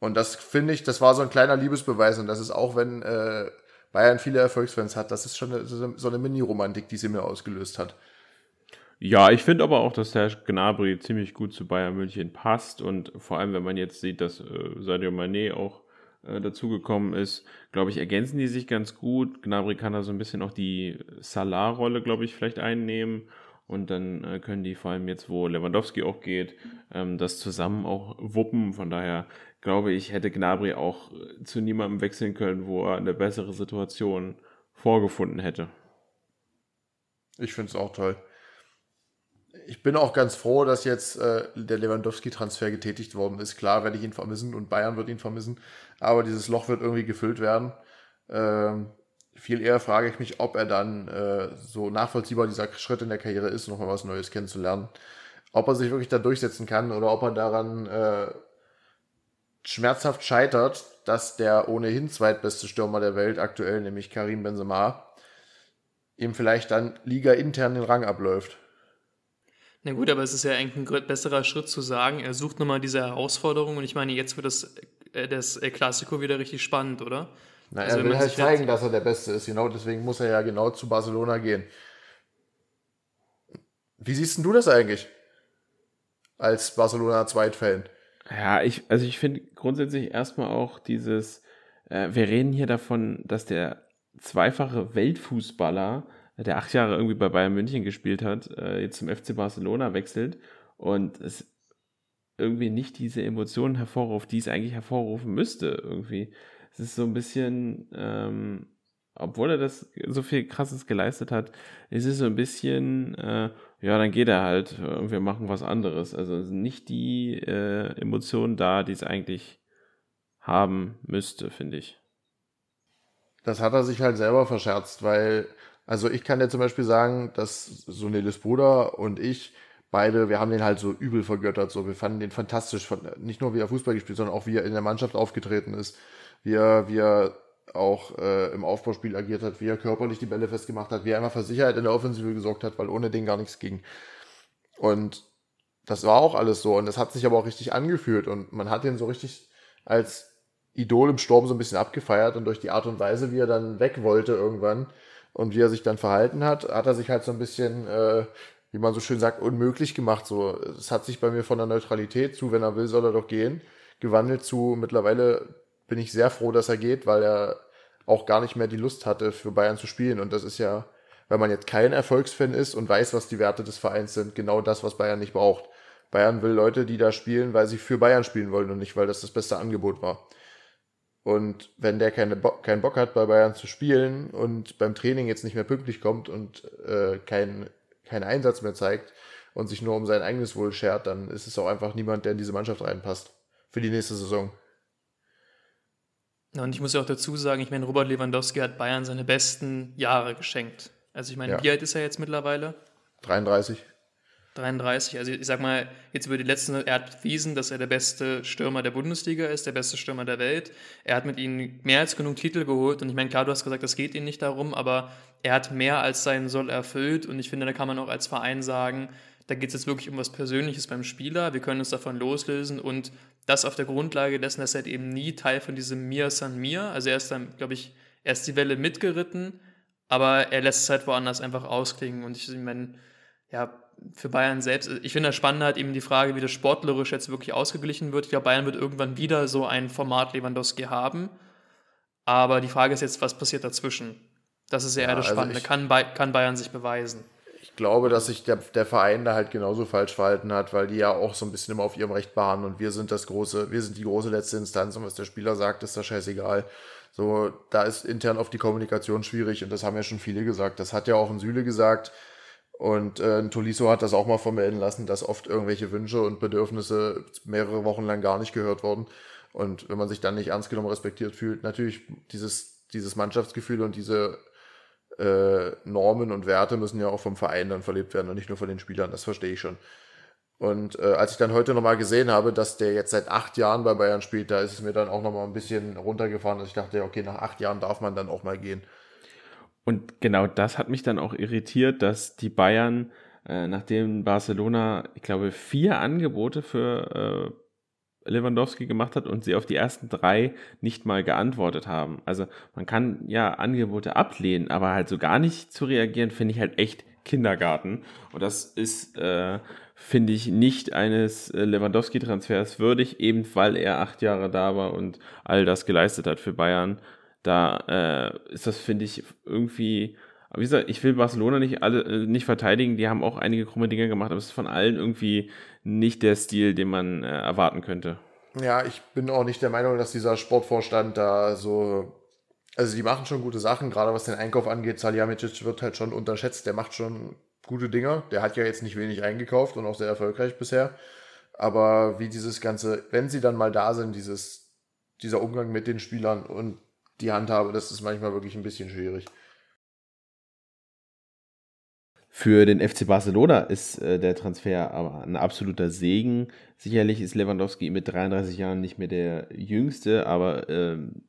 Und das finde ich, das war so ein kleiner Liebesbeweis. Und das ist auch, wenn äh, Bayern viele Erfolgsfans hat, das ist schon eine, so eine Mini-Romantik, die sie mir ausgelöst hat. Ja, ich finde aber auch, dass der Gnabry ziemlich gut zu Bayern München passt und vor allem, wenn man jetzt sieht, dass äh, Sadio Mané auch äh, dazugekommen ist, glaube ich, ergänzen die sich ganz gut. Gnabry kann da so ein bisschen auch die Salah-Rolle, glaube ich, vielleicht einnehmen und dann äh, können die vor allem jetzt, wo Lewandowski auch geht, ähm, das zusammen auch wuppen. Von daher glaube ich, hätte Gnabry auch äh, zu niemandem wechseln können, wo er eine bessere Situation vorgefunden hätte. Ich finde es auch toll. Ich bin auch ganz froh, dass jetzt äh, der Lewandowski-Transfer getätigt worden ist. Klar werde ich ihn vermissen und Bayern wird ihn vermissen, aber dieses Loch wird irgendwie gefüllt werden. Ähm, viel eher frage ich mich, ob er dann äh, so nachvollziehbar dieser Schritt in der Karriere ist, nochmal was Neues kennenzulernen. Ob er sich wirklich da durchsetzen kann oder ob er daran äh, schmerzhaft scheitert, dass der ohnehin zweitbeste Stürmer der Welt aktuell, nämlich Karim Benzema, ihm vielleicht dann Liga intern den Rang abläuft. Na gut, aber es ist ja eigentlich ein besserer Schritt zu sagen, er sucht nochmal diese Herausforderung und ich meine, jetzt wird das, äh, das Klassiko wieder richtig spannend, oder? Na, Also er will halt zeigen, dass er der Beste ist. Genau deswegen muss er ja genau zu Barcelona gehen. Wie siehst denn du das eigentlich? Als Barcelona-Zweitfan. Ja, ich, also ich finde grundsätzlich erstmal auch dieses, äh, wir reden hier davon, dass der zweifache Weltfußballer, der acht Jahre irgendwie bei Bayern München gespielt hat, äh, jetzt zum FC Barcelona wechselt und es irgendwie nicht diese Emotionen hervorruft, die es eigentlich hervorrufen müsste irgendwie. Es ist so ein bisschen, ähm, obwohl er das so viel Krasses geleistet hat, ist es so ein bisschen, äh, ja, dann geht er halt und wir machen was anderes. Also nicht die äh, Emotionen da, die es eigentlich haben müsste, finde ich. Das hat er sich halt selber verscherzt, weil, also ich kann dir zum Beispiel sagen, dass so Nelis Bruder und ich beide, wir haben den halt so übel vergöttert, so, wir fanden den fantastisch, nicht nur wie er Fußball gespielt, sondern auch wie er in der Mannschaft aufgetreten ist, wie er, wie er auch äh, im Aufbauspiel agiert hat, wie er körperlich die Bälle festgemacht hat, wie er einfach für Sicherheit in der Offensive gesorgt hat, weil ohne den gar nichts ging. Und das war auch alles so und das hat sich aber auch richtig angefühlt und man hat den so richtig als Idol im Sturm so ein bisschen abgefeiert und durch die Art und Weise, wie er dann weg wollte irgendwann und wie er sich dann verhalten hat, hat er sich halt so ein bisschen, äh, wie man so schön sagt, unmöglich gemacht. So, es hat sich bei mir von der Neutralität zu, wenn er will, soll er doch gehen, gewandelt zu mittlerweile bin ich sehr froh, dass er geht, weil er auch gar nicht mehr die Lust hatte, für Bayern zu spielen. Und das ist ja, wenn man jetzt kein Erfolgsfan ist und weiß, was die Werte des Vereins sind, genau das, was Bayern nicht braucht. Bayern will Leute, die da spielen, weil sie für Bayern spielen wollen und nicht, weil das das beste Angebot war. Und wenn der keine Bo keinen Bock hat, bei Bayern zu spielen und beim Training jetzt nicht mehr pünktlich kommt und äh, keinen keinen Einsatz mehr zeigt und sich nur um sein eigenes Wohl schert, dann ist es auch einfach niemand, der in diese Mannschaft reinpasst für die nächste Saison. Und ich muss ja auch dazu sagen, ich meine, Robert Lewandowski hat Bayern seine besten Jahre geschenkt. Also ich meine, Ja. wie alt ist er jetzt mittlerweile? 33. 33. Also ich sag mal, jetzt über die letzten, er hat bewiesen, dass er der beste Stürmer der Bundesliga ist, der beste Stürmer der Welt. Er hat mit ihnen mehr als genug Titel geholt und ich meine, klar, du hast gesagt, das geht ihm nicht darum, aber er hat mehr als sein Soll erfüllt und ich finde, da kann man auch als Verein sagen, da geht es jetzt wirklich um was Persönliches beim Spieler, wir können uns davon loslösen und das auf der Grundlage dessen, dass er halt eben nie Teil von diesem Mir San Mir, also er ist dann, glaube ich, er ist die Welle mitgeritten, aber er lässt es halt woanders einfach ausklingen und ich meine, ja, für Bayern selbst, ich finde das Spannende halt eben die Frage, wie das sportlerisch jetzt wirklich ausgeglichen wird. Ich glaube, Bayern wird irgendwann wieder so ein Format Lewandowski haben. Aber die Frage ist jetzt, was passiert dazwischen? Das ist ja, eher das also Spannende. ich- kann, kann Bayern sich beweisen? Glaube, dass sich der, der Verein da halt genauso falsch verhalten hat, weil die ja auch so ein bisschen immer auf ihrem Recht beharren und wir sind das große, wir sind die große letzte Instanz und was der Spieler sagt, ist da scheißegal. So, da ist intern auf die Kommunikation schwierig und das haben ja schon viele gesagt. Das hat ja auch ein Süle gesagt und äh, ein Tolisso hat das auch mal vermelden lassen, dass oft irgendwelche Wünsche und Bedürfnisse mehrere Wochen lang gar nicht gehört wurden. Und wenn man sich dann nicht ernst genommen respektiert fühlt, natürlich dieses, dieses Mannschaftsgefühl und diese äh, Normen und Werte müssen ja auch vom Verein dann verlebt werden und nicht nur von den Spielern, das verstehe ich schon. Und äh, als ich dann heute nochmal gesehen habe, dass der jetzt seit acht Jahren bei Bayern spielt, da ist es mir dann auch nochmal ein bisschen runtergefahren, dass ich dachte, okay, nach acht Jahren darf man dann auch mal gehen. Und genau das hat mich dann auch irritiert, dass die Bayern, äh, nachdem Barcelona, ich glaube, vier Angebote für äh, Lewandowski gemacht hat und sie auf die ersten drei nicht mal geantwortet haben. Also man kann ja Angebote ablehnen, aber halt so gar nicht zu reagieren, finde ich halt echt Kindergarten. Und das ist, äh, finde ich, nicht eines äh, Lewandowski-Transfers würdig, eben weil er acht Jahre da war und all das geleistet hat für Bayern. Da äh, ist das, finde ich, irgendwie. Aber wie gesagt, ich will Barcelona nicht alle äh, nicht verteidigen, die haben auch einige krumme Dinge gemacht, aber es ist von allen irgendwie nicht der Stil, den man äh, erwarten könnte. Ja, ich bin auch nicht der Meinung, dass dieser Sportvorstand da so. Also die machen schon gute Sachen, gerade was den Einkauf angeht. Salihamidzic wird halt schon unterschätzt. Der macht schon gute Dinge. Der hat ja jetzt nicht wenig eingekauft und auch sehr erfolgreich bisher. Aber wie dieses Ganze, wenn sie dann mal da sind, dieses, dieser Umgang mit den Spielern und die Handhabe, das ist manchmal wirklich ein bisschen schwierig. Für den FC Barcelona ist äh, der Transfer aber ein absoluter Segen. Sicherlich ist Lewandowski mit 33 Jahren nicht mehr der Jüngste, aber ähm,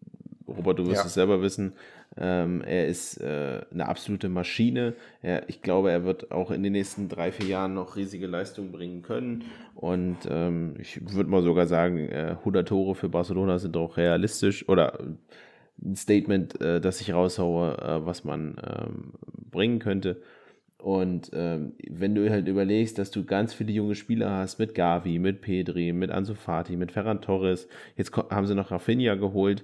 Robert, du wirst Ja. es selber wissen, ähm, er ist äh, eine absolute Maschine. Er, ich glaube, er wird auch in den nächsten drei, vier Jahren noch riesige Leistungen bringen können. Und ähm, ich würde mal sogar sagen, äh, 100 Tore für Barcelona sind auch realistisch oder ein Statement, äh, das ich raushaue, äh, was man ähm, bringen könnte. Und ähm, wenn du halt überlegst, dass du ganz viele junge Spieler hast mit Gavi, mit Pedri, mit Ansu Fati, mit Ferran Torres, jetzt haben sie noch Rafinha geholt,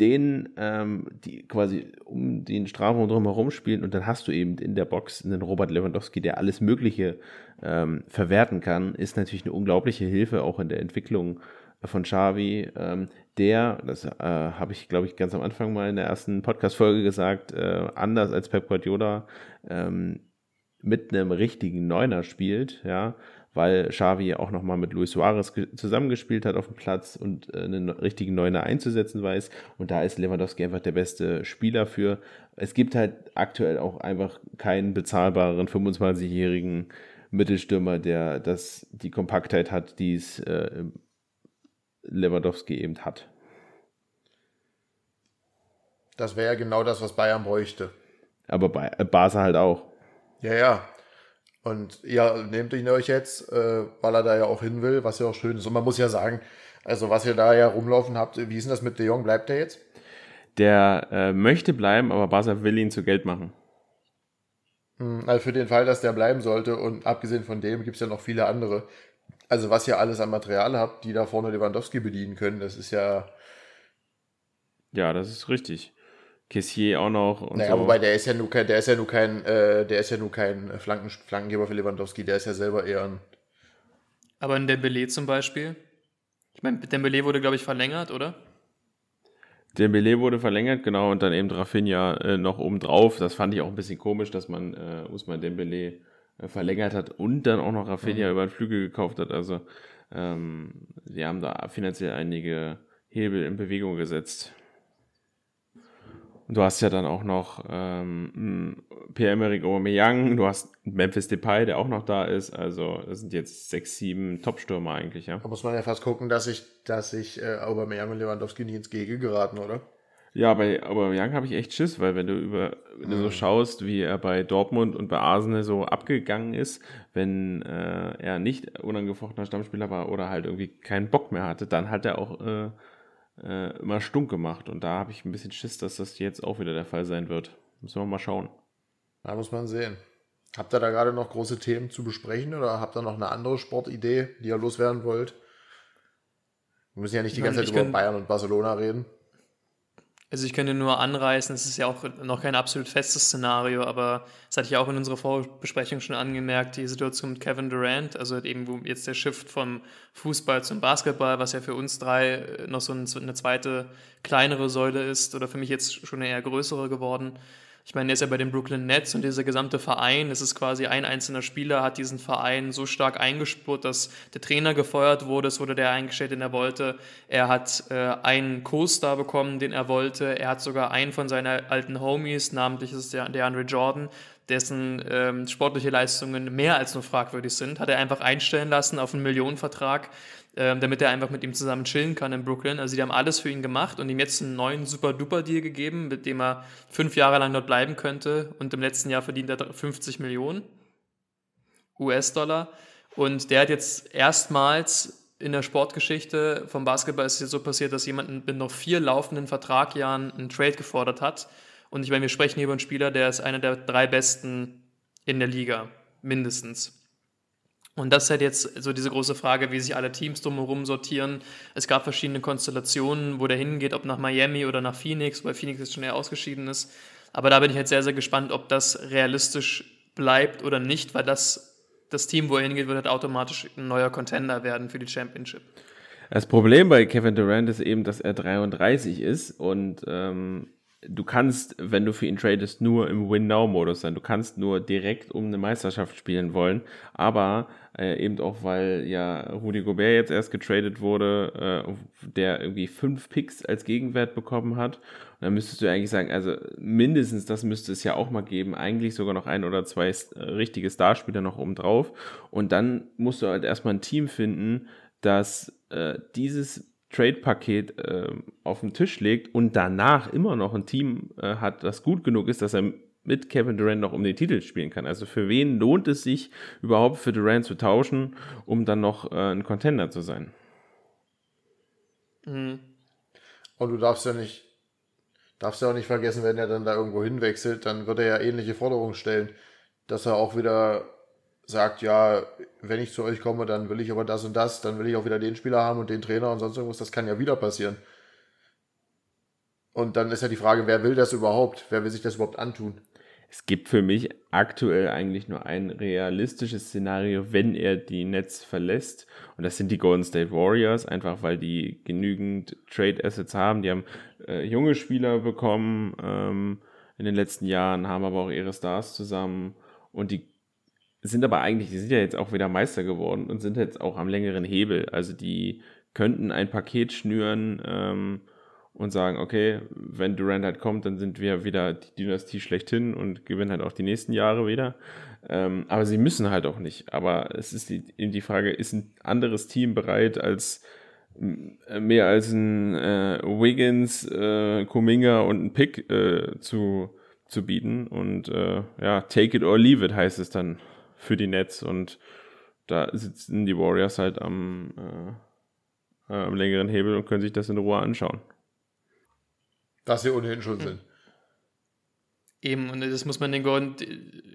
denen, ähm, die quasi um den Strafraum drumherum spielen und dann hast du eben in der Box einen Robert Lewandowski, der alles Mögliche ähm, verwerten kann, ist natürlich eine unglaubliche Hilfe auch in der Entwicklung von Xavi, ähm, der, das äh, habe ich glaube ich ganz am Anfang mal in der ersten Podcast-Folge gesagt, äh, anders als Pep Guardiola ähm, mit einem richtigen Neuner spielt, ja, weil Xavi auch nochmal mit Luis Suarez zusammengespielt hat auf dem Platz und äh, einen richtigen Neuner einzusetzen weiß. Und da ist Lewandowski einfach der beste Spieler für. Es gibt halt aktuell auch einfach keinen bezahlbaren 25-jährigen Mittelstürmer, der das, die Kompaktheit hat, die es äh, Lewandowski eben hat. Das wäre ja genau das, was Bayern bräuchte. Aber bei äh, Barca halt auch. Ja, ja. Und ja, nehmt ihn euch jetzt, äh, weil er da ja auch hin will, was ja auch schön ist. Und man muss ja sagen, also was ihr da ja rumlaufen habt, wie ist denn das mit De Jong? Bleibt der jetzt? Der äh, möchte bleiben, aber Barca will ihn zu Geld machen. Hm, also für den Fall, dass der bleiben sollte und abgesehen von dem gibt es ja noch viele andere. Also was ihr alles an Material habt, die da vorne Lewandowski bedienen können, das ist ja... Ja, das ist richtig. Kessier auch noch. Und naja, so. wobei der ist ja nur kein, der ist ja nur kein, äh, der ist ja nur kein Flanken, Flankengeber für Lewandowski, der ist ja selber eher ein. Aber ein Dembele zum Beispiel? Ich meine, Dembele wurde, glaube ich, verlängert, oder? Dembele wurde verlängert, genau, und dann eben Rafinha äh, noch obendrauf. Das fand ich auch ein bisschen komisch, dass man äh, Usman Dembele verlängert hat und dann auch noch Rafinha mhm. über den Flügel gekauft hat. Also, ähm, sie haben da finanziell einige Hebel in Bewegung gesetzt. Und du hast ja dann auch noch ähm, Pierre-Emerick Aubameyang, du hast Memphis Depay, der auch noch da ist. Also das sind jetzt sechs, sieben Top-Stürmer eigentlich, ja. Da muss man ja fast gucken, dass ich, dass ich äh, Aubameyang und Lewandowski nicht ins Gege geraten, oder? Ja, bei Aubameyang habe ich echt Schiss, weil wenn du über, wenn du so mhm. schaust, wie er bei Dortmund und bei Arsenal so abgegangen ist, wenn äh, er nicht unangefochtener Stammspieler war oder halt irgendwie keinen Bock mehr hatte, dann hat er auch äh, äh, immer stunk gemacht. Und da habe ich ein bisschen Schiss, dass das jetzt auch wieder der Fall sein wird. Müssen wir mal schauen. Da muss man sehen. Habt ihr da gerade noch große Themen zu besprechen oder habt ihr noch eine andere Sportidee, die ihr loswerden wollt? Wir müssen ja nicht die ganze Zeit über Bayern und Barcelona reden. Also ich könnte nur anreißen, es ist ja auch noch kein absolut festes Szenario, aber das hatte ich auch in unserer Vorbesprechung schon angemerkt, die Situation mit Kevin Durant, also eben wo jetzt der Shift vom Fußball zum Basketball, was ja für uns drei äh, noch so eine zweite kleinere Säule ist oder für mich jetzt schon eine eher größere geworden. Ich meine, er ist ja bei den Brooklyn Nets und dieser gesamte Verein, es ist quasi ein einzelner Spieler, hat diesen Verein so stark eingespurt, dass der Trainer gefeuert wurde, es wurde der eingestellt, den er wollte. Er hat äh, einen Co-Star bekommen, den er wollte. Er hat sogar einen von seinen alten Homies, namentlich ist es der, der Andre Jordan, dessen ähm, sportliche Leistungen mehr als nur fragwürdig sind, hat er einfach einstellen lassen auf einen Millionenvertrag ähm, damit er einfach mit ihm zusammen chillen kann in Brooklyn. Also die haben alles für ihn gemacht und ihm jetzt einen neuen Super-Duper-Deal gegeben, mit dem er fünf Jahre lang dort bleiben könnte und im letzten Jahr verdient er 50 Millionen US-Dollar. Und der hat jetzt erstmals in der Sportgeschichte vom Basketball ist es jetzt so passiert, dass jemand mit noch vier laufenden Vertragjahren einen Trade gefordert hat. Und ich meine, wir sprechen hier über einen Spieler, der ist einer der drei besten in der Liga, mindestens. Und das ist halt jetzt so diese große Frage, wie sich alle Teams drumherum sortieren. Es gab verschiedene Konstellationen, wo der hingeht, ob nach Miami oder nach Phoenix, weil Phoenix jetzt schon eher ausgeschieden ist. Aber da bin ich halt sehr, sehr gespannt, ob das realistisch bleibt oder nicht, weil das, das Team, wo er hingeht, wird halt automatisch ein neuer Contender werden für die Championship. Das Problem bei Kevin Durant ist eben, dass er 33 ist und ähm, du kannst, wenn du für ihn tradest, nur im Win-Now-Modus sein. Du kannst nur direkt um eine Meisterschaft spielen wollen. Aber äh, eben auch, weil ja Rudi Gobert jetzt erst getradet wurde, äh, der irgendwie fünf Picks als Gegenwert bekommen hat. Und dann müsstest du eigentlich sagen, also mindestens das müsste es ja auch mal geben. Eigentlich sogar noch ein oder zwei äh, richtige Starspieler noch oben drauf. Und dann musst du halt erstmal ein Team finden, das äh, dieses Trade-Paket äh, auf den Tisch legt und danach immer noch ein Team äh, hat, das gut genug ist, dass er mit Kevin Durant noch um den Titel spielen kann. Also für wen lohnt es sich überhaupt für Durant zu tauschen, um dann noch äh, ein Contender zu sein? Mhm. Und du darfst ja nicht, darfst du auch nicht vergessen, wenn er dann da irgendwo hinwechselt, dann wird er ja ähnliche Forderungen stellen, dass er auch wieder sagt, ja, wenn ich zu euch komme, dann will ich aber das und das, dann will ich auch wieder den Spieler haben und den Trainer und sonst irgendwas, das kann ja wieder passieren. Und dann ist ja die Frage, wer will das überhaupt? Wer will sich das überhaupt antun? Es gibt für mich aktuell eigentlich nur ein realistisches Szenario, wenn er die Nets verlässt. Und das sind die Golden State Warriors, einfach weil die genügend Trade Assets haben. Die haben äh, junge Spieler bekommen ähm, in den letzten Jahren, haben aber auch ihre Stars zusammen. Und die sind aber eigentlich, die sind ja jetzt auch wieder Meister geworden und sind jetzt auch am längeren Hebel. Also die könnten ein Paket schnüren. Ähm, und sagen, okay, wenn Durant halt kommt, dann sind wir wieder die Dynastie schlechthin und gewinnen halt auch die nächsten Jahre wieder. Ähm, aber sie müssen halt auch nicht. Aber es ist die, eben die Frage, ist ein anderes Team bereit als äh, mehr als ein äh, Wiggins, äh, Kuminga und ein Pick äh, zu, zu bieten. Und äh, ja, take it or leave it heißt es dann für die Nets. Und da sitzen die Warriors halt am, äh, am längeren Hebel und können sich das in Ruhe anschauen. Dass sie ohnehin schon sind. Eben, und das muss man den Golden,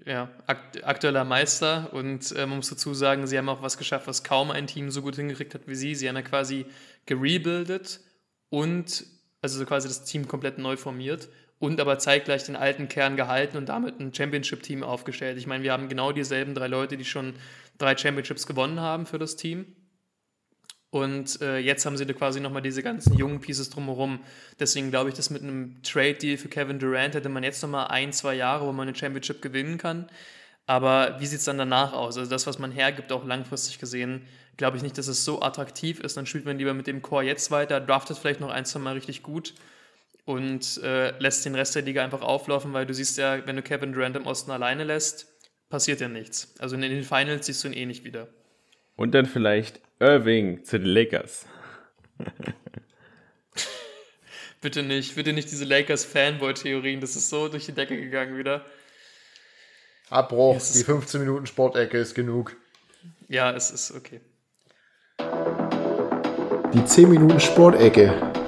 ja, aktueller Meister und äh, man muss dazu sagen, sie haben auch was geschafft, was kaum ein Team so gut hingekriegt hat wie sie. Sie haben ja quasi gerebuildet und, also quasi das Team komplett neu formiert und aber zeitgleich den alten Kern gehalten und damit ein Championship-Team aufgestellt. Ich meine, wir haben genau dieselben drei Leute, die schon drei Championships gewonnen haben für das Team. Und äh, jetzt haben sie da quasi nochmal diese ganzen jungen Pieces drumherum. Deswegen glaube ich, dass mit einem Trade-Deal für Kevin Durant hätte man jetzt nochmal ein, zwei Jahre, wo man eine Championship gewinnen kann. Aber wie sieht es dann danach aus? Also das, was man hergibt, auch langfristig gesehen, glaube ich nicht, dass es so attraktiv ist. Dann spielt man lieber mit dem Core jetzt weiter, draftet vielleicht noch ein, zwei Mal richtig gut und äh, lässt den Rest der Liga einfach auflaufen, weil du siehst ja, wenn du Kevin Durant im Osten alleine lässt, passiert ja nichts. Also in den Finals siehst du ihn eh nicht wieder. Und dann vielleicht Irving zu den Lakers. bitte nicht, bitte nicht diese Lakers-Fanboy-Theorien. Das ist so durch die Decke gegangen wieder. Abbruch, die 15 Minuten Sportecke ist genug. Ja, es ist okay. Die 10 Minuten Sportecke.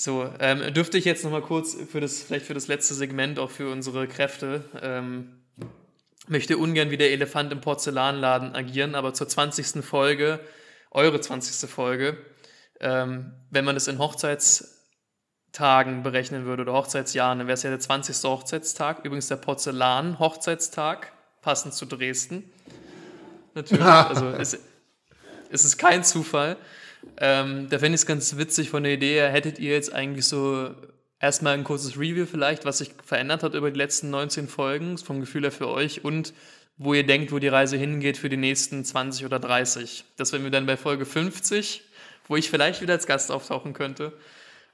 So, ähm, dürfte ich jetzt nochmal kurz für das, vielleicht für das letzte Segment, auch für unsere Kräfte, ähm, möchte ungern wie der Elefant im Porzellanladen agieren, aber zur 20. Folge, eure 20. Folge, ähm, wenn man das in Hochzeitstagen berechnen würde oder Hochzeitsjahren, dann wäre es ja der 20. Hochzeitstag, übrigens der Porzellan-Hochzeitstag, passend zu Dresden. Natürlich, also es, es ist kein Zufall. Ähm, da fände ich es ganz witzig von der Idee her, hättet ihr jetzt eigentlich so erstmal ein kurzes Review vielleicht, was sich verändert hat über die letzten 19 Folgen, vom Gefühl her für euch und wo ihr denkt, wo die Reise hingeht für die nächsten 20 oder 30. Das werden wir dann bei Folge 50, wo ich vielleicht wieder als Gast auftauchen könnte.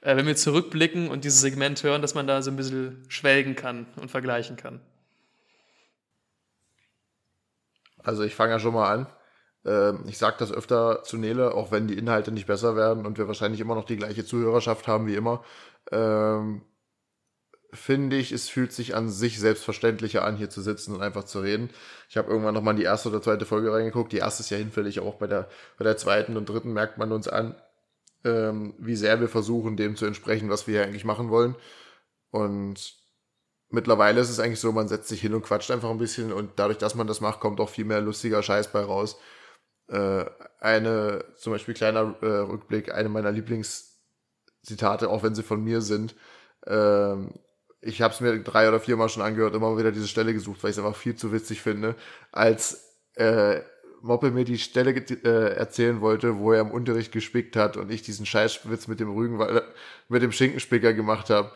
Äh, wenn wir zurückblicken und dieses Segment hören, dass man da so ein bisschen schwelgen kann und vergleichen kann. Also ich fange ja schon mal an. Ähm, ich sage das öfter zu Nele, auch wenn die Inhalte nicht besser werden und wir wahrscheinlich immer noch die gleiche Zuhörerschaft haben wie immer. Ähm, finde ich, es fühlt sich an sich selbstverständlicher an, hier zu sitzen und einfach zu reden. Ich habe irgendwann nochmal in die erste oder zweite Folge reingeguckt. Die erste ist ja hinfällig, auch bei der, bei der zweiten und dritten merkt man uns an, ähm, wie sehr wir versuchen, dem zu entsprechen, was wir hier eigentlich machen wollen. Und mittlerweile ist es eigentlich so, man setzt sich hin und quatscht einfach ein bisschen und dadurch, dass man das macht, kommt auch viel mehr lustiger Scheiß bei raus äh, eine, zum Beispiel kleiner äh, Rückblick, eine meiner Lieblingszitate, auch wenn sie von mir sind. Ähm, ich habe es mir drei oder viermal schon angehört, immer wieder diese Stelle gesucht, weil ich es einfach viel zu witzig finde, als äh, Moppe mir die Stelle äh, erzählen wollte, wo er im Unterricht gespickt hat und ich diesen Scheißwitz mit dem Rügen, mit dem Schinkenspicker gemacht habe.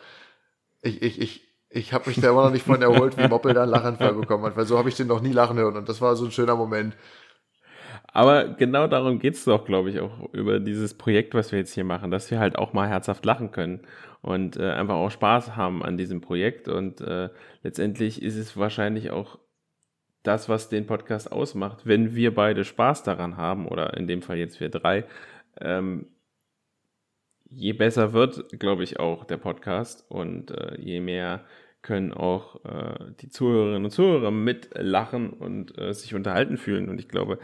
Ich, ich, ich, ich habe mich da immer noch nicht von erholt, wie Moppel da einen Lachanfall bekommen hat, weil so habe ich den noch nie lachen hören und das war so ein schöner Moment. Aber genau darum geht's doch, glaube ich, auch über dieses Projekt, was wir jetzt hier machen, dass wir halt auch mal herzhaft lachen können und äh, einfach auch Spaß haben an diesem Projekt. Und äh, letztendlich ist es wahrscheinlich auch das, was den Podcast ausmacht, wenn wir beide Spaß daran haben, oder in dem Fall jetzt wir drei, ähm, je besser wird, glaube ich, auch der Podcast und äh, je mehr können auch äh, die Zuhörerinnen und Zuhörer mitlachen und äh, sich unterhalten fühlen. Und ich glaube,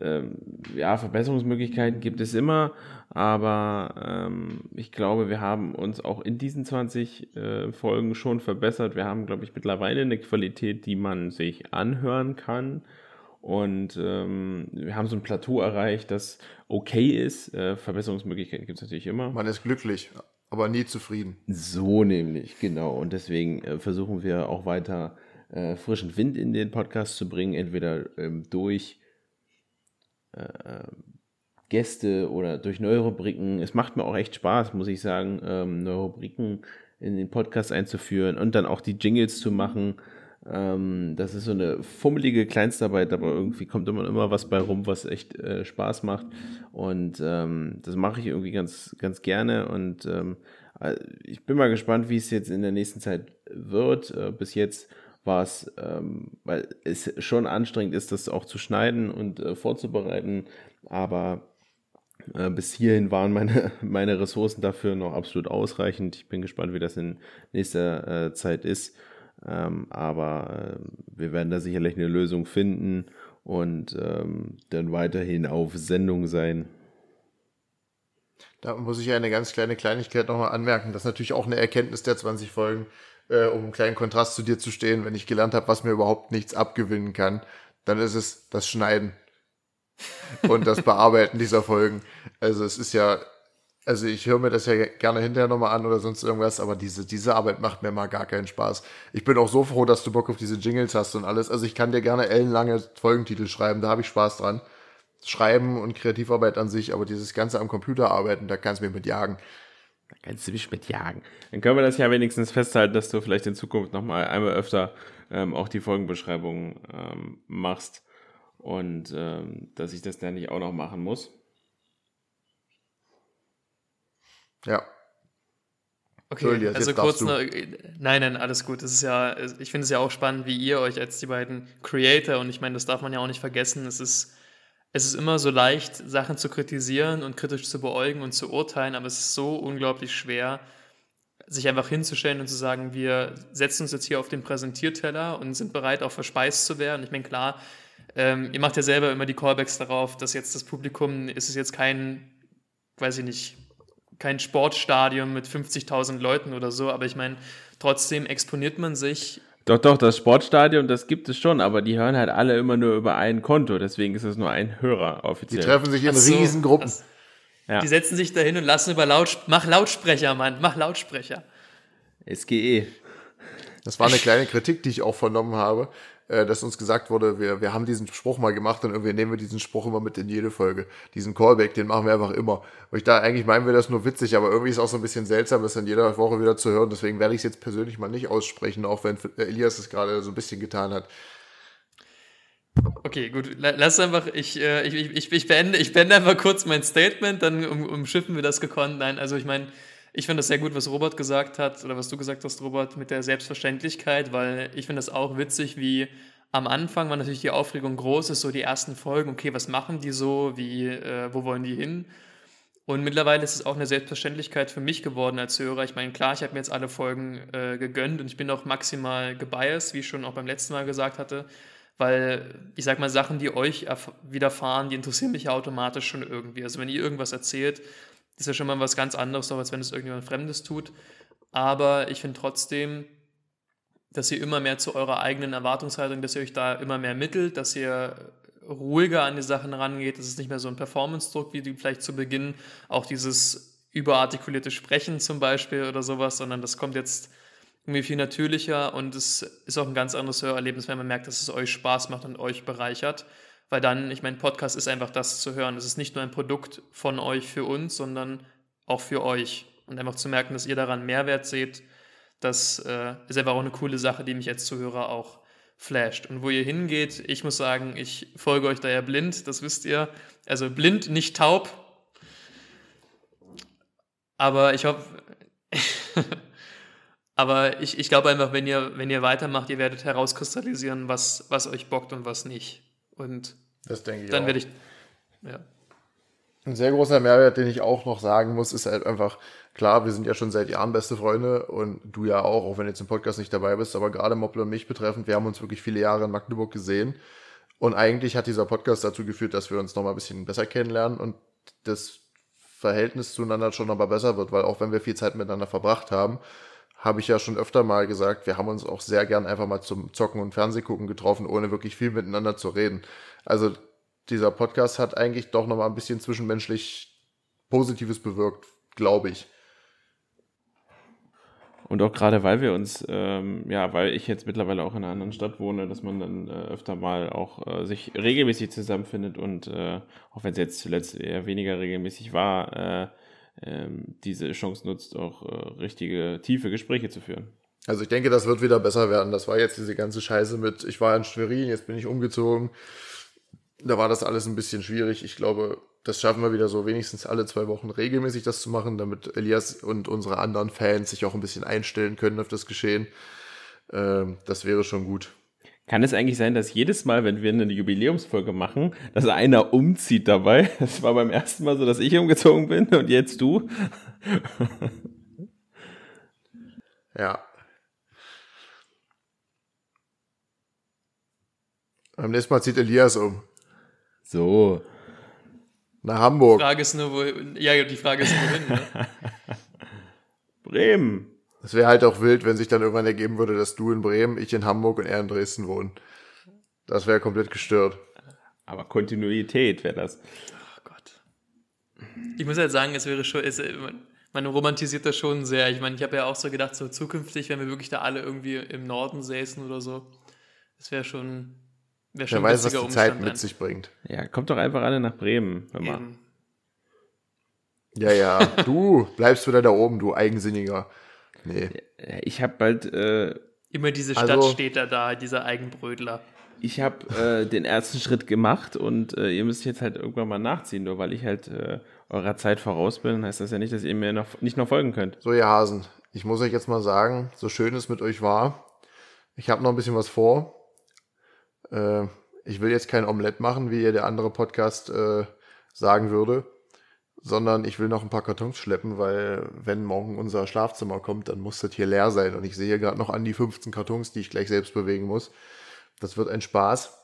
ähm, ja, Verbesserungsmöglichkeiten gibt es immer, aber ähm, ich glaube, wir haben uns auch in diesen 20 äh, Folgen schon verbessert. Wir haben, glaube ich, mittlerweile eine Qualität, die man sich anhören kann. Und ähm, wir haben so ein Plateau erreicht, das okay ist. Äh, Verbesserungsmöglichkeiten gibt es natürlich immer. Man ist glücklich, aber nie zufrieden. So nämlich, genau. Und deswegen äh, versuchen wir auch weiter äh, frischen Wind in den Podcast zu bringen, entweder ähm, durch äh, Gäste oder durch neue Rubriken. Es macht mir auch echt Spaß, muss ich sagen, ähm, neue Rubriken in den Podcast einzuführen und dann auch die Jingles zu machen. Ähm, das ist so eine fummelige Kleinstarbeit, aber irgendwie kommt immer, immer was bei rum, was echt äh, Spaß macht. Und ähm, das mache ich irgendwie ganz, ganz gerne. Und ähm, äh, ich bin mal gespannt, wie es jetzt in der nächsten Zeit wird. Äh, bis jetzt war es, ähm, weil es schon anstrengend ist, das auch zu schneiden und äh, vorzubereiten, aber äh, bis hierhin waren meine, meine Ressourcen dafür noch absolut ausreichend. Ich bin gespannt, wie das in nächster äh, Zeit ist, ähm, aber ähm, wir werden da sicherlich eine Lösung finden und ähm, dann weiterhin auf Sendung sein. Da muss ich eine ganz kleine Kleinigkeit nochmal anmerken. Das ist natürlich auch eine Erkenntnis der 20 Folgen äh, um einen kleinen Kontrast zu dir zu stehen, wenn ich gelernt habe, was mir überhaupt nichts abgewinnen kann, dann ist es das Schneiden und das Bearbeiten dieser Folgen. Also es ist ja, also ich höre mir das ja gerne hinterher nochmal an oder sonst irgendwas, aber diese, diese Arbeit macht mir mal gar keinen Spaß. Ich bin auch so froh, dass du Bock auf diese Jingles hast und alles. Also ich kann dir gerne ellenlange Folgentitel schreiben, da habe ich Spaß dran. Schreiben und Kreativarbeit an sich, aber dieses Ganze am Computer arbeiten, da kannst du mir mit jagen. Da kannst du mich mit jagen. Dann können wir das ja wenigstens festhalten, dass du vielleicht in Zukunft nochmal einmal öfter ähm, auch die Folgenbeschreibung ähm, machst und ähm, dass ich das dann nicht auch noch machen muss. Ja. Okay, Julius, also kurz noch, nein, nein, alles gut. Das ist ja, ich finde es ja auch spannend, wie ihr euch als die beiden Creator, und ich meine, das darf man ja auch nicht vergessen, es ist es ist immer so leicht, Sachen zu kritisieren und kritisch zu beäugen und zu urteilen, aber es ist so unglaublich schwer, sich einfach hinzustellen und zu sagen, wir setzen uns jetzt hier auf den Präsentierteller und sind bereit, auch verspeist zu werden. Ich meine, klar, ähm, ihr macht ja selber immer die Callbacks darauf, dass jetzt das Publikum, ist es jetzt kein, weiß ich nicht, kein Sportstadion mit 50.000 Leuten oder so, aber ich meine, trotzdem exponiert man sich doch, doch, das Sportstadion, das gibt es schon, aber die hören halt alle immer nur über ein Konto, deswegen ist es nur ein Hörer offiziell. Die treffen sich in so, Riesengruppen. Das, ja. Die setzen sich dahin und lassen über Laut, mach Lautsprecher, Mann, mach Lautsprecher. SGE. Das war eine kleine Kritik, die ich auch vernommen habe. Äh, dass uns gesagt wurde, wir, wir haben diesen Spruch mal gemacht und irgendwie nehmen wir diesen Spruch immer mit in jede Folge. Diesen Callback, den machen wir einfach immer. Und ich da eigentlich meinen wir das nur witzig, aber irgendwie ist es auch so ein bisschen seltsam, das in jeder Woche wieder zu hören. Deswegen werde ich es jetzt persönlich mal nicht aussprechen, auch wenn Elias es gerade so ein bisschen getan hat. Okay, gut. Lass einfach, ich, äh, ich, ich, ich, beende, ich beende einfach kurz mein Statement, dann um, umschiffen wir das gekonnt. Nein, also ich meine, ich finde das sehr gut, was Robert gesagt hat oder was du gesagt hast, Robert, mit der Selbstverständlichkeit, weil ich finde das auch witzig, wie am Anfang war natürlich die Aufregung groß ist, so die ersten Folgen, okay, was machen die so, wie, äh, wo wollen die hin? Und mittlerweile ist es auch eine Selbstverständlichkeit für mich geworden als Hörer. Ich meine, klar, ich habe mir jetzt alle Folgen äh, gegönnt und ich bin auch maximal gebiased, wie ich schon auch beim letzten Mal gesagt hatte, weil ich sag mal, Sachen, die euch widerfahren, die interessieren mich ja automatisch schon irgendwie. Also wenn ihr irgendwas erzählt, ist ja schon mal was ganz anderes, als wenn es irgendjemand Fremdes tut. Aber ich finde trotzdem, dass ihr immer mehr zu eurer eigenen Erwartungshaltung, dass ihr euch da immer mehr mittelt, dass ihr ruhiger an die Sachen rangeht. Es ist nicht mehr so ein Performance-Druck wie vielleicht zu Beginn, auch dieses überartikulierte Sprechen zum Beispiel oder sowas, sondern das kommt jetzt irgendwie viel natürlicher und es ist auch ein ganz anderes Hörerlebnis, wenn man merkt, dass es euch Spaß macht und euch bereichert. Weil dann, ich meine, Podcast ist einfach das zu hören. Es ist nicht nur ein Produkt von euch für uns, sondern auch für euch. Und einfach zu merken, dass ihr daran Mehrwert seht, das äh, ist einfach auch eine coole Sache, die mich als Zuhörer auch flasht. Und wo ihr hingeht, ich muss sagen, ich folge euch da ja blind, das wisst ihr. Also blind, nicht taub. Aber ich hoffe, aber ich, ich glaube einfach, wenn ihr, wenn ihr weitermacht, ihr werdet herauskristallisieren, was, was euch bockt und was nicht. Und das denke ich dann werde ich. Ja. Ein sehr großer Mehrwert, den ich auch noch sagen muss, ist halt einfach, klar, wir sind ja schon seit Jahren beste Freunde und du ja auch, auch wenn du jetzt im Podcast nicht dabei bist, aber gerade Moppel und mich betreffend, wir haben uns wirklich viele Jahre in Magdeburg gesehen Und eigentlich hat dieser Podcast dazu geführt, dass wir uns noch mal ein bisschen besser kennenlernen und das Verhältnis zueinander schon noch mal besser wird, weil auch wenn wir viel Zeit miteinander verbracht haben, habe ich ja schon öfter mal gesagt, wir haben uns auch sehr gern einfach mal zum Zocken und Fernsehgucken getroffen, ohne wirklich viel miteinander zu reden. Also dieser Podcast hat eigentlich doch noch mal ein bisschen zwischenmenschlich Positives bewirkt, glaube ich. Und auch gerade, weil wir uns, ähm, ja, weil ich jetzt mittlerweile auch in einer anderen Stadt wohne, dass man dann äh, öfter mal auch äh, sich regelmäßig zusammenfindet und äh, auch wenn es jetzt zuletzt eher weniger regelmäßig war, äh, ähm, diese Chance nutzt, auch äh, richtige, tiefe Gespräche zu führen. Also ich denke, das wird wieder besser werden. Das war jetzt diese ganze Scheiße mit, ich war in Schwerin, jetzt bin ich umgezogen. Da war das alles ein bisschen schwierig. Ich glaube, das schaffen wir wieder so wenigstens alle zwei Wochen regelmäßig das zu machen, damit Elias und unsere anderen Fans sich auch ein bisschen einstellen können auf das Geschehen. Ähm, das wäre schon gut. Kann es eigentlich sein, dass jedes Mal, wenn wir eine Jubiläumsfolge machen, dass einer umzieht dabei? Das war beim ersten Mal so, dass ich umgezogen bin und jetzt du. ja. Beim nächsten Mal zieht Elias um. So. Nach Hamburg. Die Frage ist nur, wo, ja, die Frage ist wohin, ne? Bremen. Es wäre halt auch wild, wenn sich dann irgendwann ergeben würde, dass du in Bremen, ich in Hamburg und er in Dresden wohnen. Das wäre komplett gestört. Aber Kontinuität wäre das. Oh Gott. Ich muss halt sagen, es wäre schon, es, man romantisiert das schon sehr. Ich meine, ich habe ja auch so gedacht, so zukünftig, wenn wir wirklich da alle irgendwie im Norden säßen oder so, das wäre schon Wer schon weiß, was die Umstand Zeit mit sich bringt. Ja, kommt doch einfach alle nach Bremen. Hör mal. Ja, ja. Du bleibst wieder da oben, du Eigensinniger. Nee. Ich habe bald. Äh, Immer diese Stadt also, steht da da, dieser Eigenbrödler. Ich habe äh, den ersten Schritt gemacht und äh, ihr müsst jetzt halt irgendwann mal nachziehen, nur weil ich halt äh, eurer Zeit voraus bin, heißt das ja nicht, dass ihr mir noch nicht noch folgen könnt. So, ihr Hasen, ich muss euch jetzt mal sagen, so schön es mit euch war, ich habe noch ein bisschen was vor. Äh, ich will jetzt kein Omelett machen, wie der andere Podcast äh, sagen würde, sondern ich will noch ein paar Kartons schleppen, weil wenn morgen unser Schlafzimmer kommt, dann muss das hier leer sein. Und ich sehe gerade noch an die 15 Kartons, die ich gleich selbst bewegen muss. Das wird ein Spaß.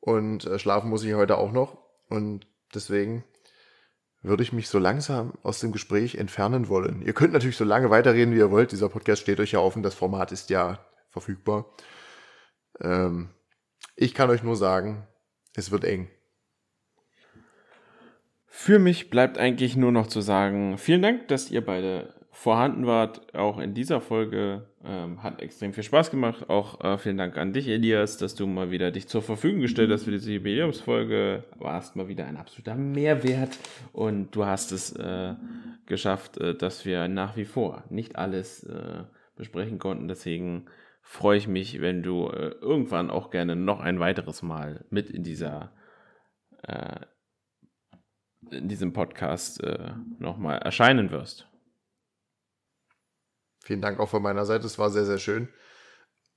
Und äh, schlafen muss ich heute auch noch. Und deswegen würde ich mich so langsam aus dem Gespräch entfernen wollen. Ihr könnt natürlich so lange weiterreden, wie ihr wollt. Dieser Podcast steht euch ja offen. Das Format ist ja verfügbar. Ähm, ich kann euch nur sagen, es wird eng. Für mich bleibt eigentlich nur noch zu sagen, vielen Dank, dass ihr beide vorhanden wart. Auch in dieser Folge ähm, hat extrem viel Spaß gemacht. Auch äh, vielen Dank an dich, Elias, dass du mal wieder dich zur Verfügung gestellt hast für diese Jubiläumsfolge. Warst mal wieder ein absoluter Mehrwert und du hast es äh, geschafft, äh, dass wir nach wie vor nicht alles äh, besprechen konnten. Deswegen freue ich mich, wenn du äh, irgendwann auch gerne noch ein weiteres Mal mit in dieser äh, in diesem Podcast äh, nochmal erscheinen wirst. Vielen Dank auch von meiner Seite. Es war sehr, sehr schön.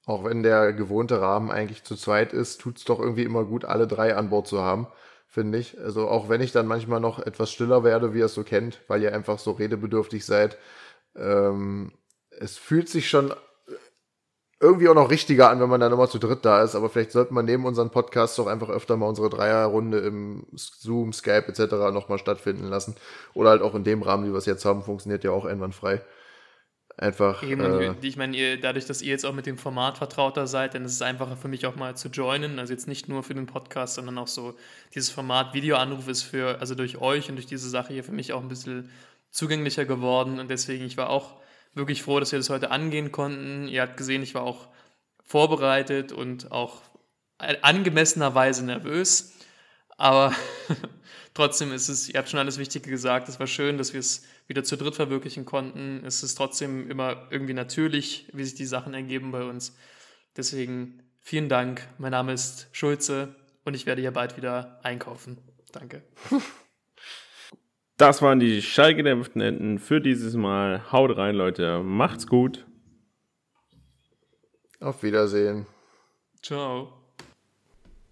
Auch wenn der gewohnte Rahmen eigentlich zu zweit ist, tut es doch irgendwie immer gut, alle drei an Bord zu haben, finde ich. Also auch wenn ich dann manchmal noch etwas stiller werde, wie ihr es so kennt, weil ihr einfach so redebedürftig seid. Ähm, es fühlt sich schon irgendwie auch noch richtiger an, wenn man dann immer zu dritt da ist. Aber vielleicht sollte man neben unseren Podcasts doch einfach öfter mal unsere Dreierrunde im Zoom, Skype etc. nochmal stattfinden lassen. Oder halt auch in dem Rahmen, wie wir es jetzt haben, funktioniert ja auch einwandfrei. Einfach. Eben, äh, ich meine, ihr, dadurch, dass ihr jetzt auch mit dem Format vertrauter seid, dann ist es einfacher für mich auch mal zu joinen. Also jetzt nicht nur für den Podcast, sondern auch so dieses Format Videoanruf ist für, also durch euch und durch diese Sache hier für mich auch ein bisschen zugänglicher geworden. Und deswegen, ich war auch wirklich froh, dass wir das heute angehen konnten. Ihr habt gesehen, ich war auch vorbereitet und auch angemessenerweise nervös. Aber trotzdem ist es, ihr habt schon alles Wichtige gesagt. Es war schön, dass wir es wieder zu dritt verwirklichen konnten. Es ist trotzdem immer irgendwie natürlich, wie sich die Sachen ergeben bei uns. Deswegen vielen Dank. Mein Name ist Schulze und ich werde hier bald wieder einkaufen. Danke. Das waren die schallgedämpften Enten für dieses Mal. Haut rein, Leute. Macht's gut. Auf Wiedersehen. Ciao.